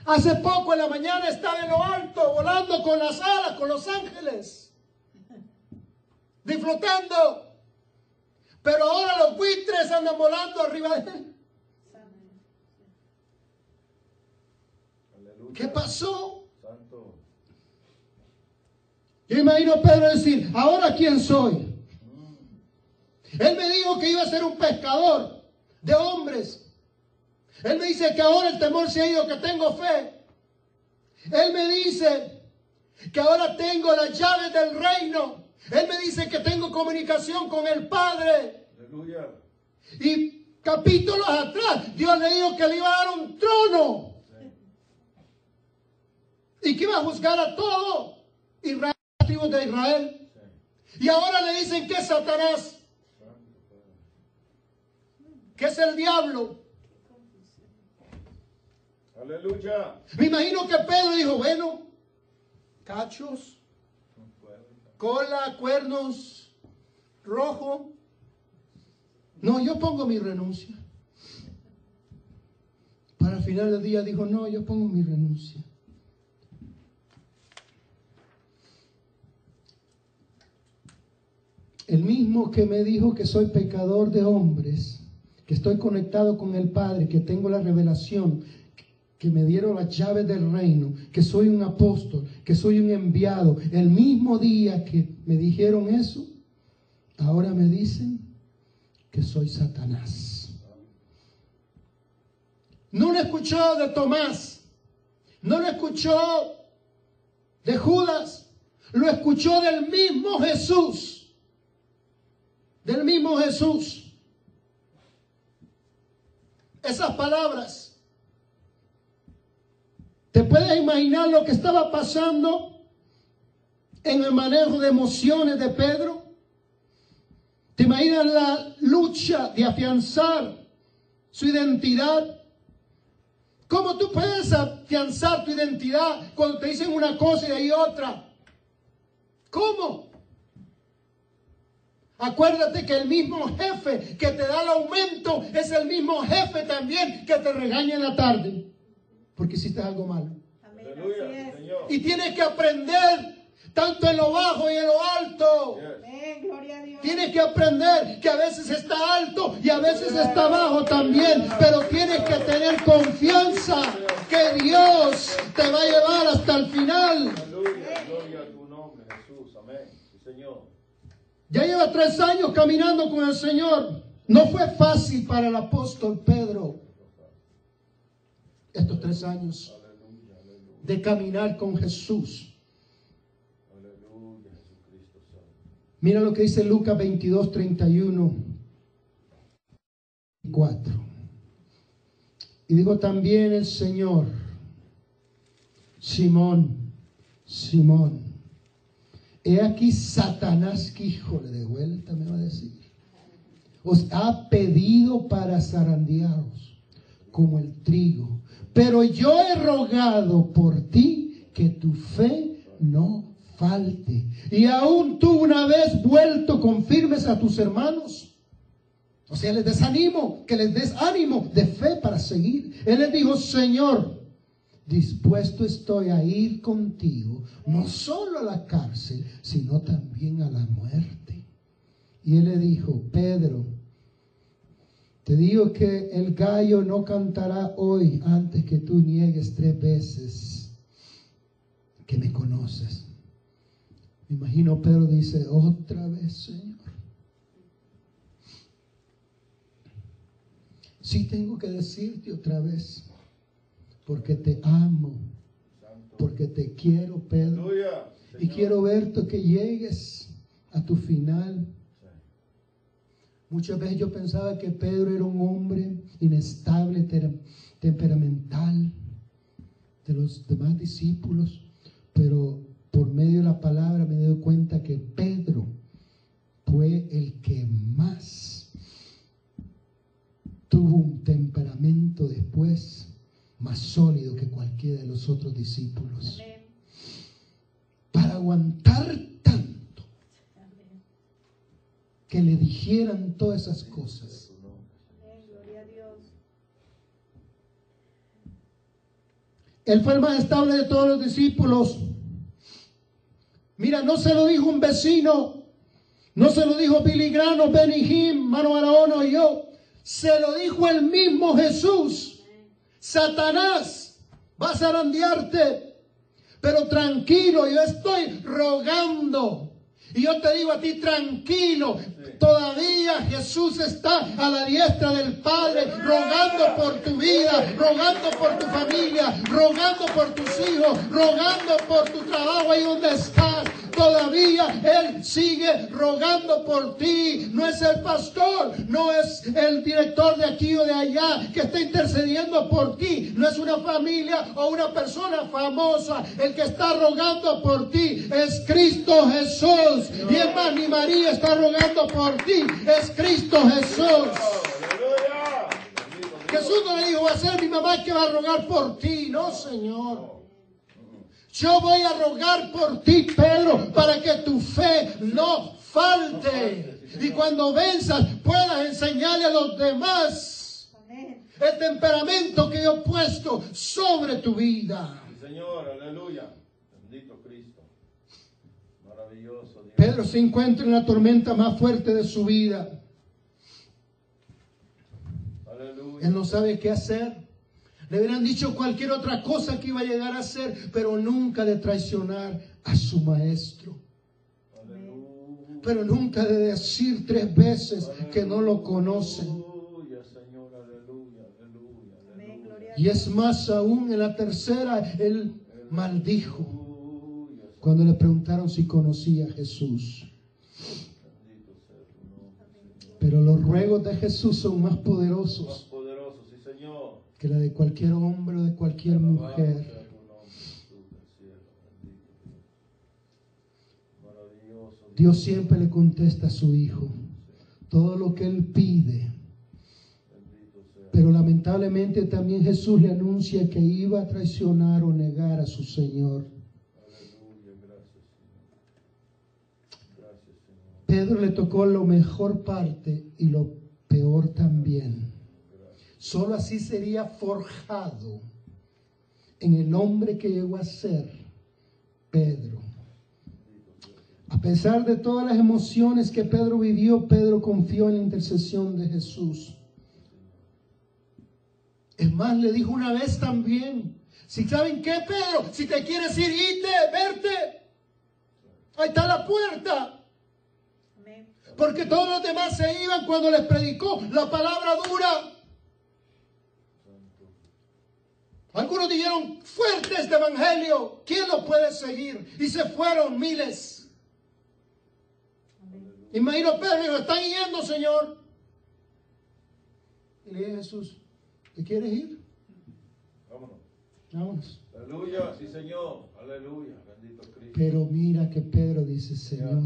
Hace poco en la mañana estaba en lo alto, volando con las alas, con los ángeles, disfrutando. Pero ahora los buitres andan volando arriba de él. ¿Qué pasó? Yo imagino a Pedro decir, ¿ahora quién soy? Él me dijo que iba a ser un pescador de hombres. Él me dice que ahora el temor se ha ido, que tengo fe. Él me dice que ahora tengo las llaves del reino. Él me dice que tengo comunicación con el Padre. Aleluya. Y capítulos atrás, Dios le dijo que le iba a dar un trono. Y que iba a juzgar a todo Israel, las tribus de Israel. Sí. Y ahora le dicen que es Satanás, que es el diablo. Aleluya. Me imagino que Pedro dijo, bueno, cachos, cola, cuernos, rojo. No, yo pongo mi renuncia. Para el final del día dijo, no, yo pongo mi renuncia. El mismo que me dijo que soy pecador de hombres, que estoy conectado con el Padre, que tengo la revelación, que me dieron las llaves del reino, que soy un apóstol, que soy un enviado. El mismo día que me dijeron eso, ahora me dicen que soy Satanás. No lo escuchó de Tomás, no lo escuchó de Judas, lo escuchó del mismo Jesús, del mismo Jesús. Esas palabras, ¿te puedes imaginar lo que estaba pasando en el manejo de emociones de Pedro? ¿Te imaginas la lucha de afianzar su identidad? ¿Cómo tú puedes afianzar tu identidad cuando te dicen una cosa y ahí otra? ¿Cómo? Acuérdate que el mismo jefe que te da el aumento es el mismo jefe también que te regaña en la tarde porque hiciste algo malo. Amén. Y tienes que aprender tanto en lo bajo y en lo alto. Amén. Gloria a Dios. Tienes que aprender que a veces está alto y a veces está bajo también, pero tienes que tener confianza que Dios te va a llevar hasta el final. Aleluya. Gloria a tu nombre, Jesús. Amén. Sí, Señor. Ya lleva tres años caminando con el Señor. No fue fácil para el apóstol Pedro estos tres años de caminar con Jesús. Mira lo que dice Lucas 22, 31 y 4. Y dijo también el Señor, Simón, Simón, he aquí Satanás, que híjole, de vuelta me va a decir, os ha pedido para zarandearos como el trigo, pero yo he rogado por ti que tu fe no falte. Y aún tú una vez vuelto confirmes a tus hermanos. O sea, les desanimo, que les des ánimo de fe para seguir. Él les dijo, Señor, dispuesto estoy a ir contigo, no solo a la cárcel, sino también a la muerte. Y él le dijo, Pedro, te digo que el gallo no cantará hoy antes que tú niegues tres veces que me conoces. Me imagino Pedro dice, otra vez, Señor. Sí tengo que decirte otra vez, porque te amo, porque te quiero, Pedro. Y quiero verte que llegues a tu final. Muchas veces yo pensaba que Pedro era un hombre inestable, temperamental, de los demás discípulos, pero por medio de la palabra me doy cuenta que Pedro fue el que más tuvo un temperamento después más sólido que cualquiera de los otros discípulos. Amén. Para aguantar tanto Amén. que le dijeran todas esas cosas. Tu nombre. Amén. Gloria a Dios. Él fue el más estable de todos los discípulos. Mira, no se lo dijo un vecino, no se lo dijo Billy Grano, Benny Hinn, Mano Araono y yo. Se lo dijo el mismo Jesús. Satanás va a zarandearte, pero tranquilo, yo estoy rogando. Y yo te digo a ti, tranquilo, todavía Jesús está a la diestra del Padre, rogando por tu vida, rogando por tu familia, rogando por tus hijos, rogando por tu trabajo ahí donde estás. Todavía Él sigue rogando por ti. No es el pastor, no es el director de aquí o de allá que está intercediendo por ti. No es una familia o una persona famosa. El que está rogando por ti es Cristo Jesús. Jesús. Y es más, ni María está rogando por ti, es Cristo Jesús. Jesús no le dijo, va a ser mi mamá que va a rogar por ti. No, Señor. Yo voy a rogar por ti, Pedro, para que tu fe no falte. Y cuando venzas, puedas enseñarle a los demás el temperamento que yo he puesto sobre tu vida. Sí, Señor, aleluya. Bendito Cristo. Maravilloso Dios. Pedro se encuentra en la tormenta más fuerte de su vida. Aleluya. Él no sabe qué hacer. Le hubieran dicho cualquier otra cosa que iba a llegar a hacer, pero nunca de traicionar a su maestro. Aleluya. Pero nunca de decir tres veces que no lo conocen. Aleluya, Señor, aleluya, aleluya, Amén. Gloria a Y es más aún en la tercera, él maldijo aleluya. Cuando le preguntaron si conocía a Jesús. Pero los ruegos de Jesús son más Más poderosos poderoso, sí, Señor. que la de cualquier hombre o de cualquier mujer. Dios. Siempre le contesta a su hijo todo lo que él pide. Pero lamentablemente también Jesús le anuncia que iba a traicionar o negar a su Señor. Pedro le tocó lo mejor parte y lo peor también. Solo así sería forjado en el hombre que llegó a ser Pedro. A pesar de todas las emociones que Pedro vivió, Pedro confió en la intercesión de Jesús. Es más, le dijo una vez también, si saben qué, Pedro, si te quieres ir, ite, verte. Ahí está la puerta. Porque todos los demás se iban cuando les predicó la palabra dura. Algunos dijeron fuertes de evangelio. ¿Quién lo puede seguir? Y se fueron miles. Imagino Pedro están yendo, Señor. Y le dije a Jesús, ¿te quieres ir? Vámonos. Vámonos. Aleluya, sí, Señor. Aleluya, bendito Cristo. Pero mira que Pedro dice, Señor.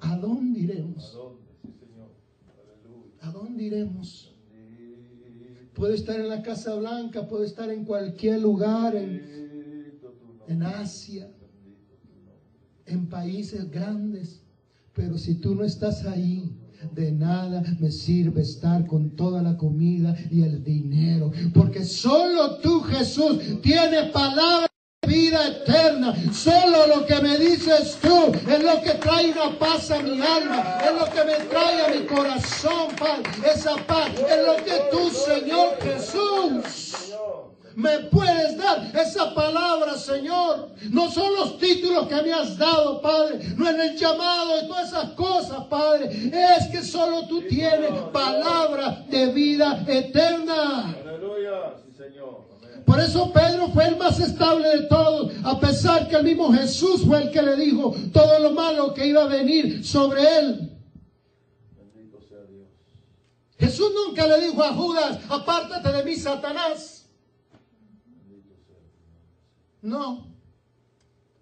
¿A dónde ¿A iremos? dónde? Sí, Señor. Aleluya. ¿A dónde iremos? Puede estar en la Casa Blanca, puede estar en cualquier lugar, en, en Asia. En países grandes, pero si tú no estás ahí, de nada me sirve estar con toda la comida y el dinero, porque solo tú, Jesús, tienes palabra de vida eterna. Solo lo que me dices tú es lo que trae una paz a mi alma, es lo que me trae a mi corazón, Padre. Esa paz es lo que tú, Señor Jesús me puedes dar esa palabra, Señor. No son los títulos que me has dado, Padre. No es el llamado y todas esas cosas, Padre. Es que solo tú tienes palabra de vida eterna. Aleluya, sí, Señor. Por eso Pedro fue el más estable de todos, a pesar que el mismo Jesús fue el que le dijo todo lo malo que iba a venir sobre él. Bendito sea Dios. Jesús nunca le dijo a Judas, apártate de mí, Satanás. No.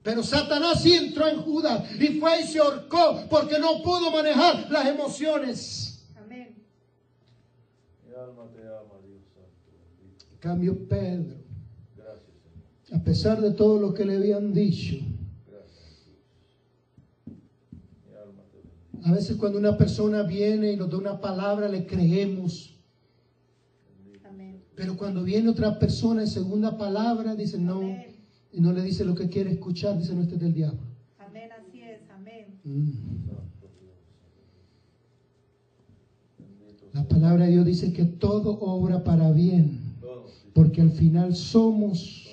Pero Satanás sí entró en Judas y fue y se ahorcó porque no pudo manejar las emociones. Amén. Mi alma te ama, Dios Santo. Bendito. En cambio, Pedro, Gracias, Señor. a pesar de todo lo que le habían dicho, a veces cuando una persona viene y nos da una palabra, le creemos. Amén. Pero cuando viene otra persona en segunda palabra, dice no, Amén. y no le dice lo que quiere escuchar, dice no, este es del diablo. Amén. Así es. Amén. Mm. La palabra de Dios dice que todo obra para bien, porque al final somos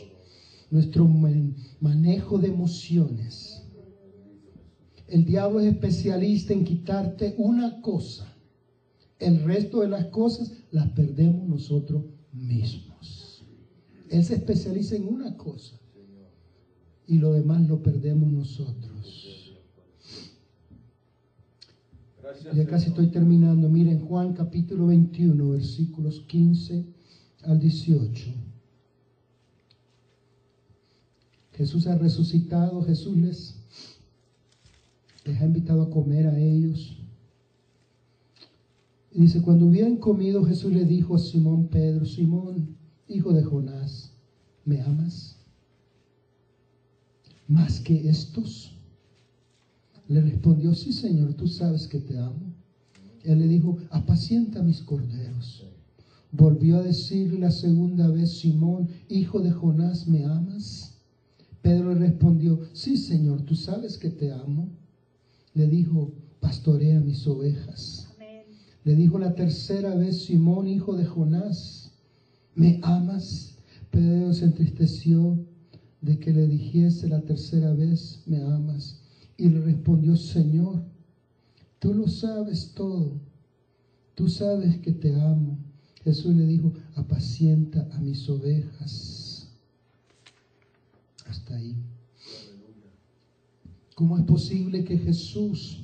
nuestro man- manejo de emociones. El diablo es especialista en quitarte una cosa. El resto de las cosas las perdemos nosotros mismos. Él se especializa en una cosa y lo demás lo perdemos nosotros. Ya casi estoy terminando. Miren Juan capítulo 21, versículos 15 al 18. Jesús ha resucitado, Jesús les les ha invitado a comer a ellos. Y dice, cuando hubieran comido, Jesús le dijo a Simón Pedro, Simón, hijo de Jonás, ¿me amas? ¿Más que estos? Le respondió, sí Señor, tú sabes que te amo. Él le dijo, apacienta mis corderos. Volvió a decirle la segunda vez, Simón, hijo de Jonás, ¿me amas? Pedro le respondió, sí Señor, tú sabes que te amo. Le dijo, pastorea mis ovejas. Amén. Le dijo la tercera vez, Simón, hijo de Jonás, ¿me amas? Pedro se entristeció de que le dijese la tercera vez, ¿me amas? Y le respondió, Señor, tú lo sabes todo, tú sabes que te amo. Jesús le dijo, apacienta a mis ovejas. Hasta ahí. ¿Cómo es posible que Jesús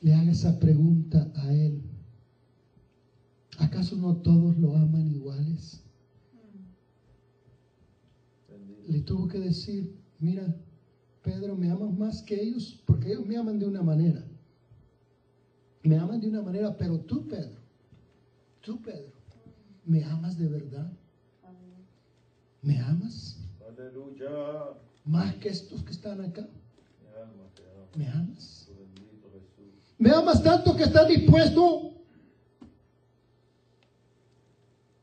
le haga esa pregunta a él? ¿Acaso no todos lo aman iguales? Le tuvo que decir, mira, Pedro, me amas más que ellos, porque ellos me aman de una manera. Me aman de una manera, pero tú, Pedro, tú, Pedro, ¿me amas de verdad? ¿Me amas Aleluya. más que estos que están acá? ¿Me amas? Tu bendito Jesús. ¿Me amas tanto que estás dispuesto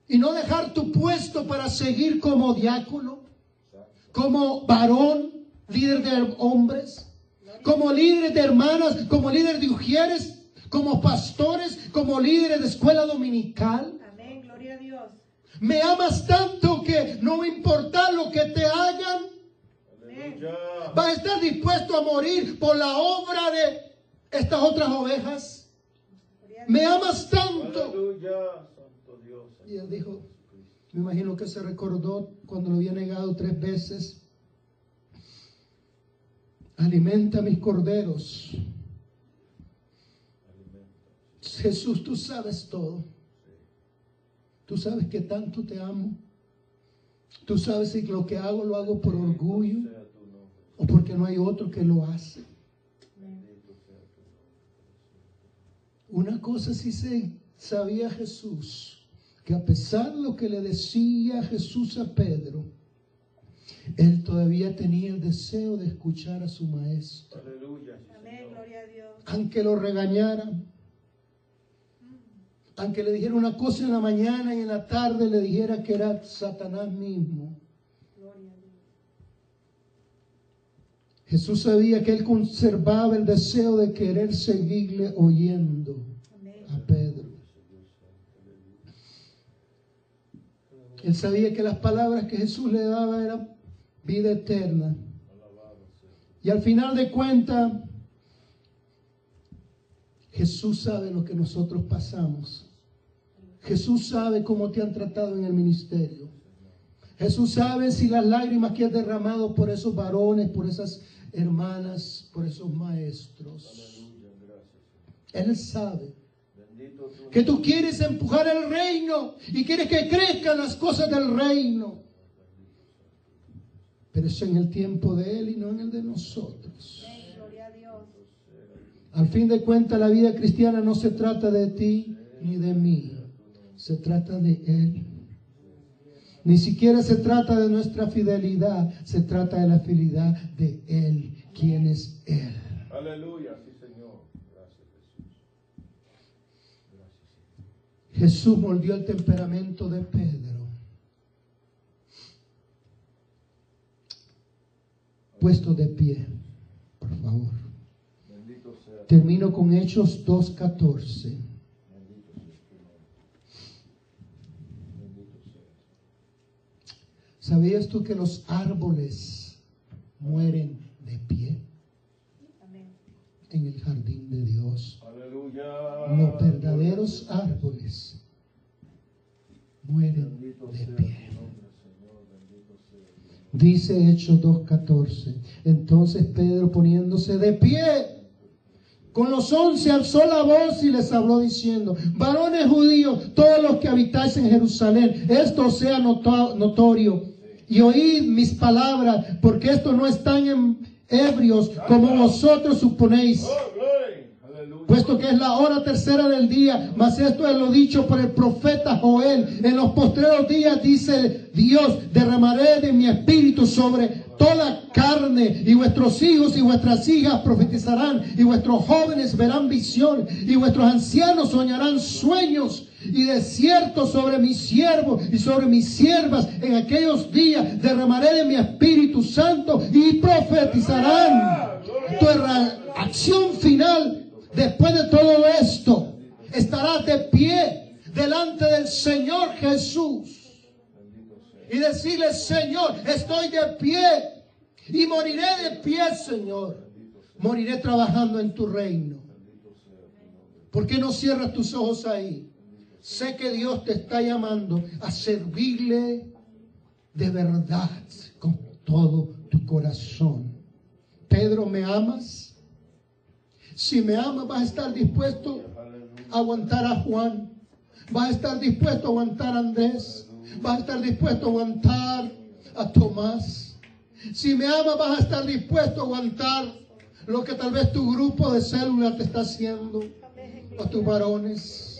y no dejar tu puesto para seguir como diácono, como varón, líder de hombres, como líderes de hermanas, como líderes de ujieres, como pastores, como líderes de escuela dominical? Amén. Gloria a Dios. ¿Me amas tanto que no me importa lo que te hagan? Aleluya. ¿Vas a estar dispuesto a morir por la obra de estas otras ovejas? Gloria a ¿Me amas tanto? Aleluya. Santo Dios. Y él dijo, me imagino que se recordó cuando lo había negado tres veces. Alimenta mis corderos. Jesús, tú sabes todo. Tú sabes que tanto te amo. Tú sabes que lo que hago lo hago por orgullo Sea tu nombre. o porque no hay otro que lo hace. Una cosa sí se sabía Jesús, que a pesar de lo que le decía Jesús a Pedro, él todavía tenía el deseo de escuchar a su maestro. Aleluya. Amén. Gloria a Dios. Aunque lo regañaran, aunque le dijera una cosa en la mañana y en la tarde le dijera que era Satanás mismo. Jesús sabía que él conservaba el deseo de querer seguirle oyendo a Pedro. Él sabía que las palabras que Jesús le daba eran vida eterna. Y al final de cuentas, Jesús sabe lo que nosotros pasamos. Jesús sabe cómo te han tratado en el ministerio. Jesús sabe si las lágrimas que has derramado por esos varones, por esas hermanas, por esos maestros. Él sabe que tú quieres empujar el reino y quieres que crezcan las cosas del reino. Pero eso en el tiempo de Él y no en el de nosotros. Al fin de cuentas, la vida cristiana no se trata de ti ni de mí. Se trata de Él. Ni siquiera se trata de nuestra fidelidad. Se trata de la fidelidad de Él. ¿Quién es Él? Aleluya. Sí, Señor. Gracias, Jesús. Gracias, Señor. Jesús moldeó el temperamento de Pedro. Puesto de pie, por favor. Bendito sea. Termino con Hechos 2.14. Bendito sea tu nombre. Bendito sea. ¿Sabías tú que los árboles mueren de pie en el jardín de Dios? Aleluya. Los verdaderos árboles mueren de pie. Dice Hechos 2.14. Entonces Pedro poniéndose de pie, con los once alzó la voz y les habló diciendo, varones judíos, todos los que habitáis en Jerusalén, esto sea noto- notorio y oíd mis palabras, porque esto no están en, ebrios como vosotros suponéis. Oh. Puesto que es la hora tercera del día, mas esto es lo dicho por el profeta Joel. En los postreros días dice Dios, derramaré de mi espíritu sobre toda carne, y vuestros hijos y vuestras hijas profetizarán, y vuestros jóvenes verán visión, y vuestros ancianos soñarán sueños. Y de cierto sobre mis siervos y sobre mis siervas en aquellos días derramaré de mi Espíritu Santo y profetizarán. Tu acción final después de todo esto estarás de pie delante del Señor Jesús y decirle, Señor, estoy de pie y moriré de pie, Señor. Moriré trabajando en tu reino. ¿Por qué no cierras tus ojos ahí? Sé que Dios te está llamando a servirle de verdad con todo tu corazón. Pedro, ¿me amas? Si me amas, vas a estar dispuesto a aguantar a Juan. Vas a estar dispuesto a aguantar a Andrés. Vas a estar dispuesto a aguantar a Tomás. Si me amas, vas a estar dispuesto a aguantar lo que tal vez tu grupo de células te está haciendo. O tus varones.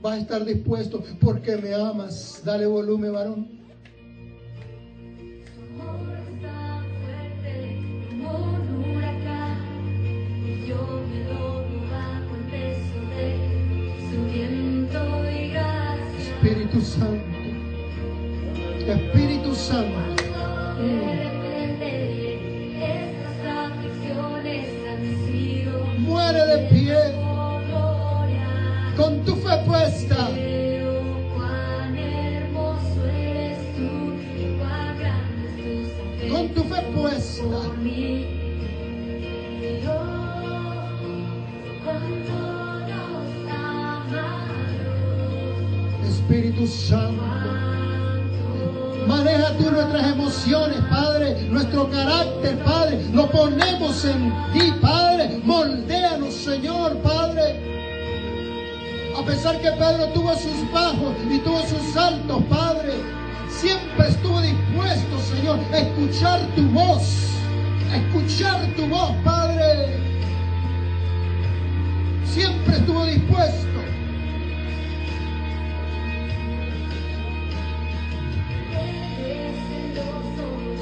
Vas a estar dispuesto porque me amas. Dale volumen, varón. Tu amor es tan fuerte tu Con tu fe puesta. por mí. Dios, cuánto nos amaron, Espíritu Santo. Maneja tú nuestras emociones, Padre, nuestro carácter, Padre. Lo ponemos en ti, Padre. Moldéanos, Señor, Padre. A pesar que Pedro tuvo sus bajos y tuvo sus altos, Padre, siempre estuvo dispuesto, Señor, a escuchar tu voz. A escuchar tu voz, Padre. Siempre estuvo dispuesto.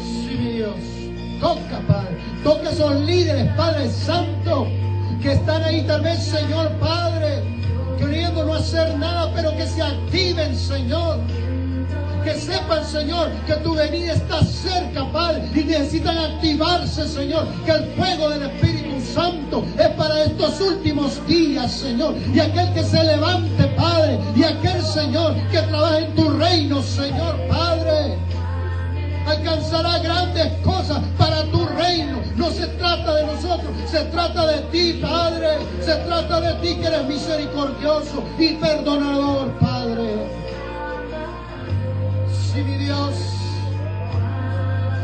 Sí, mi Dios. Toca, Padre. Toca a esos líderes, Padre Santo, que están ahí tal vez, Señor Padre, queriendo no hacer nada, pero que se activen, Señor. Que sepan, Señor, que tu venida está cerca, Padre, y necesitan activarse, Señor. Que el fuego del Espíritu Santo es para estos últimos días, Señor. Y aquel que se levante, Padre, y aquel, Señor, que trabaje en tu reino, se trata de ti, Padre. Se trata de ti que eres misericordioso y perdonador, Padre. Sí, mi Dios.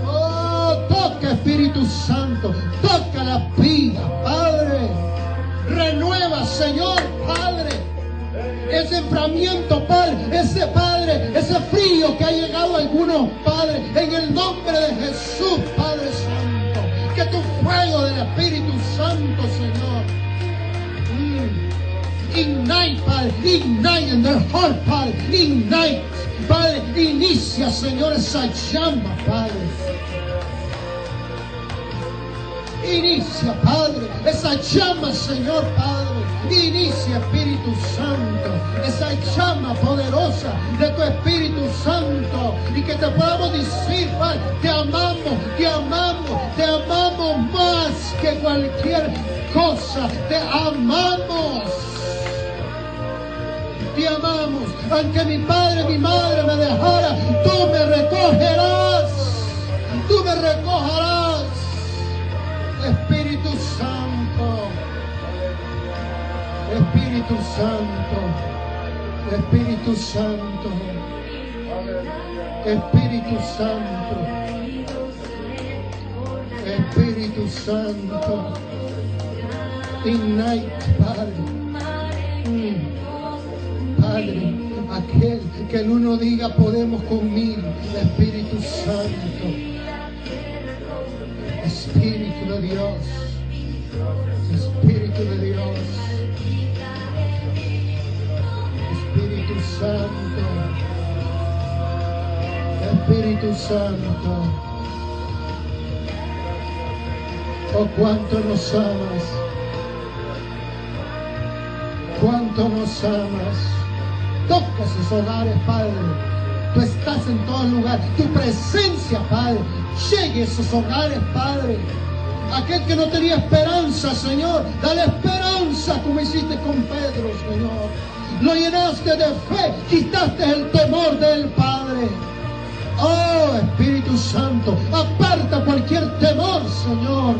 Oh, toca Espíritu Santo, toca la vida, Padre. Renueva, Señor, Padre ese enfriamiento, Padre, ese Padre, ese frío que ha llegado a algunos, Padre, en el nombre de Jesús, Padre Santo. Que tu fuego del Espíritu Santo, Señor. mm, Ignite, Padre, ignite in their heart, Padre, ignite, Padre, inicia, Señor, esa llama, Padre. Inicia, Padre, esa llama, Señor Padre. Inicia, Espíritu Santo, esa llama poderosa de tu Espíritu Santo. Y que te podamos decir, Padre, te amamos, te amamos, te amamos más que cualquier cosa. Te amamos. Te amamos. Aunque mi padre, mi madre me dejara, tú me recogerás. Tú me recogerás. Espíritu Santo, Espíritu Santo, Espíritu Santo, Espíritu Santo, Espíritu Santo, Ignite, Padre. Mm. Padre, aquel que el uno diga podemos con mil, Espíritu Santo. de Dios, Espíritu de Dios, Santo, Espíritu Santo. Oh, cuánto nos amas, cuánto nos amas. Toca sus hogares, Padre. Tú estás en todo lugar. Tu presencia, Padre, llegue a esos hogares, Padre. Aquel que no tenía esperanza, Señor, dale esperanza como hiciste con Pedro, Señor. Lo llenaste de fe, quitaste el temor del Padre. Oh Espíritu Santo, aparta cualquier temor, Señor.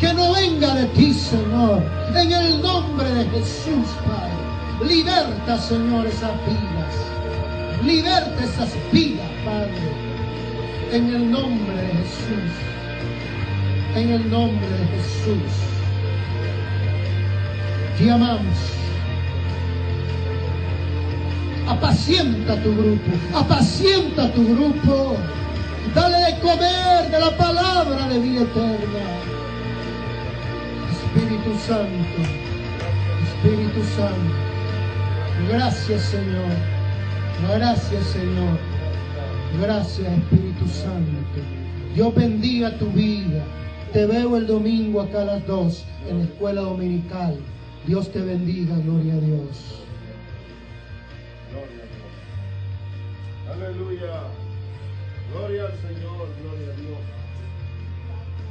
Que no venga de ti, Señor. En el nombre de Jesús, Padre. Liberta, Señor, esas vidas. Liberta esas vidas, Padre. En el nombre de Jesús. En el nombre de Jesús. Te amamos. Apacienta tu grupo, apacienta tu grupo. Dale de comer de la palabra de vida eterna. Espíritu Santo, Espíritu Santo. Gracias Señor, gracias Señor, gracias Espíritu Santo. Dios bendiga tu vida. Te veo el domingo acá a las dos en la escuela dominical. Dios te bendiga, gloria a Dios. Gloria a Dios. Aleluya. Gloria al Señor, gloria a Dios.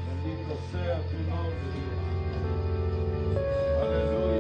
Bendito sea tu nombre, Dios. Aleluya.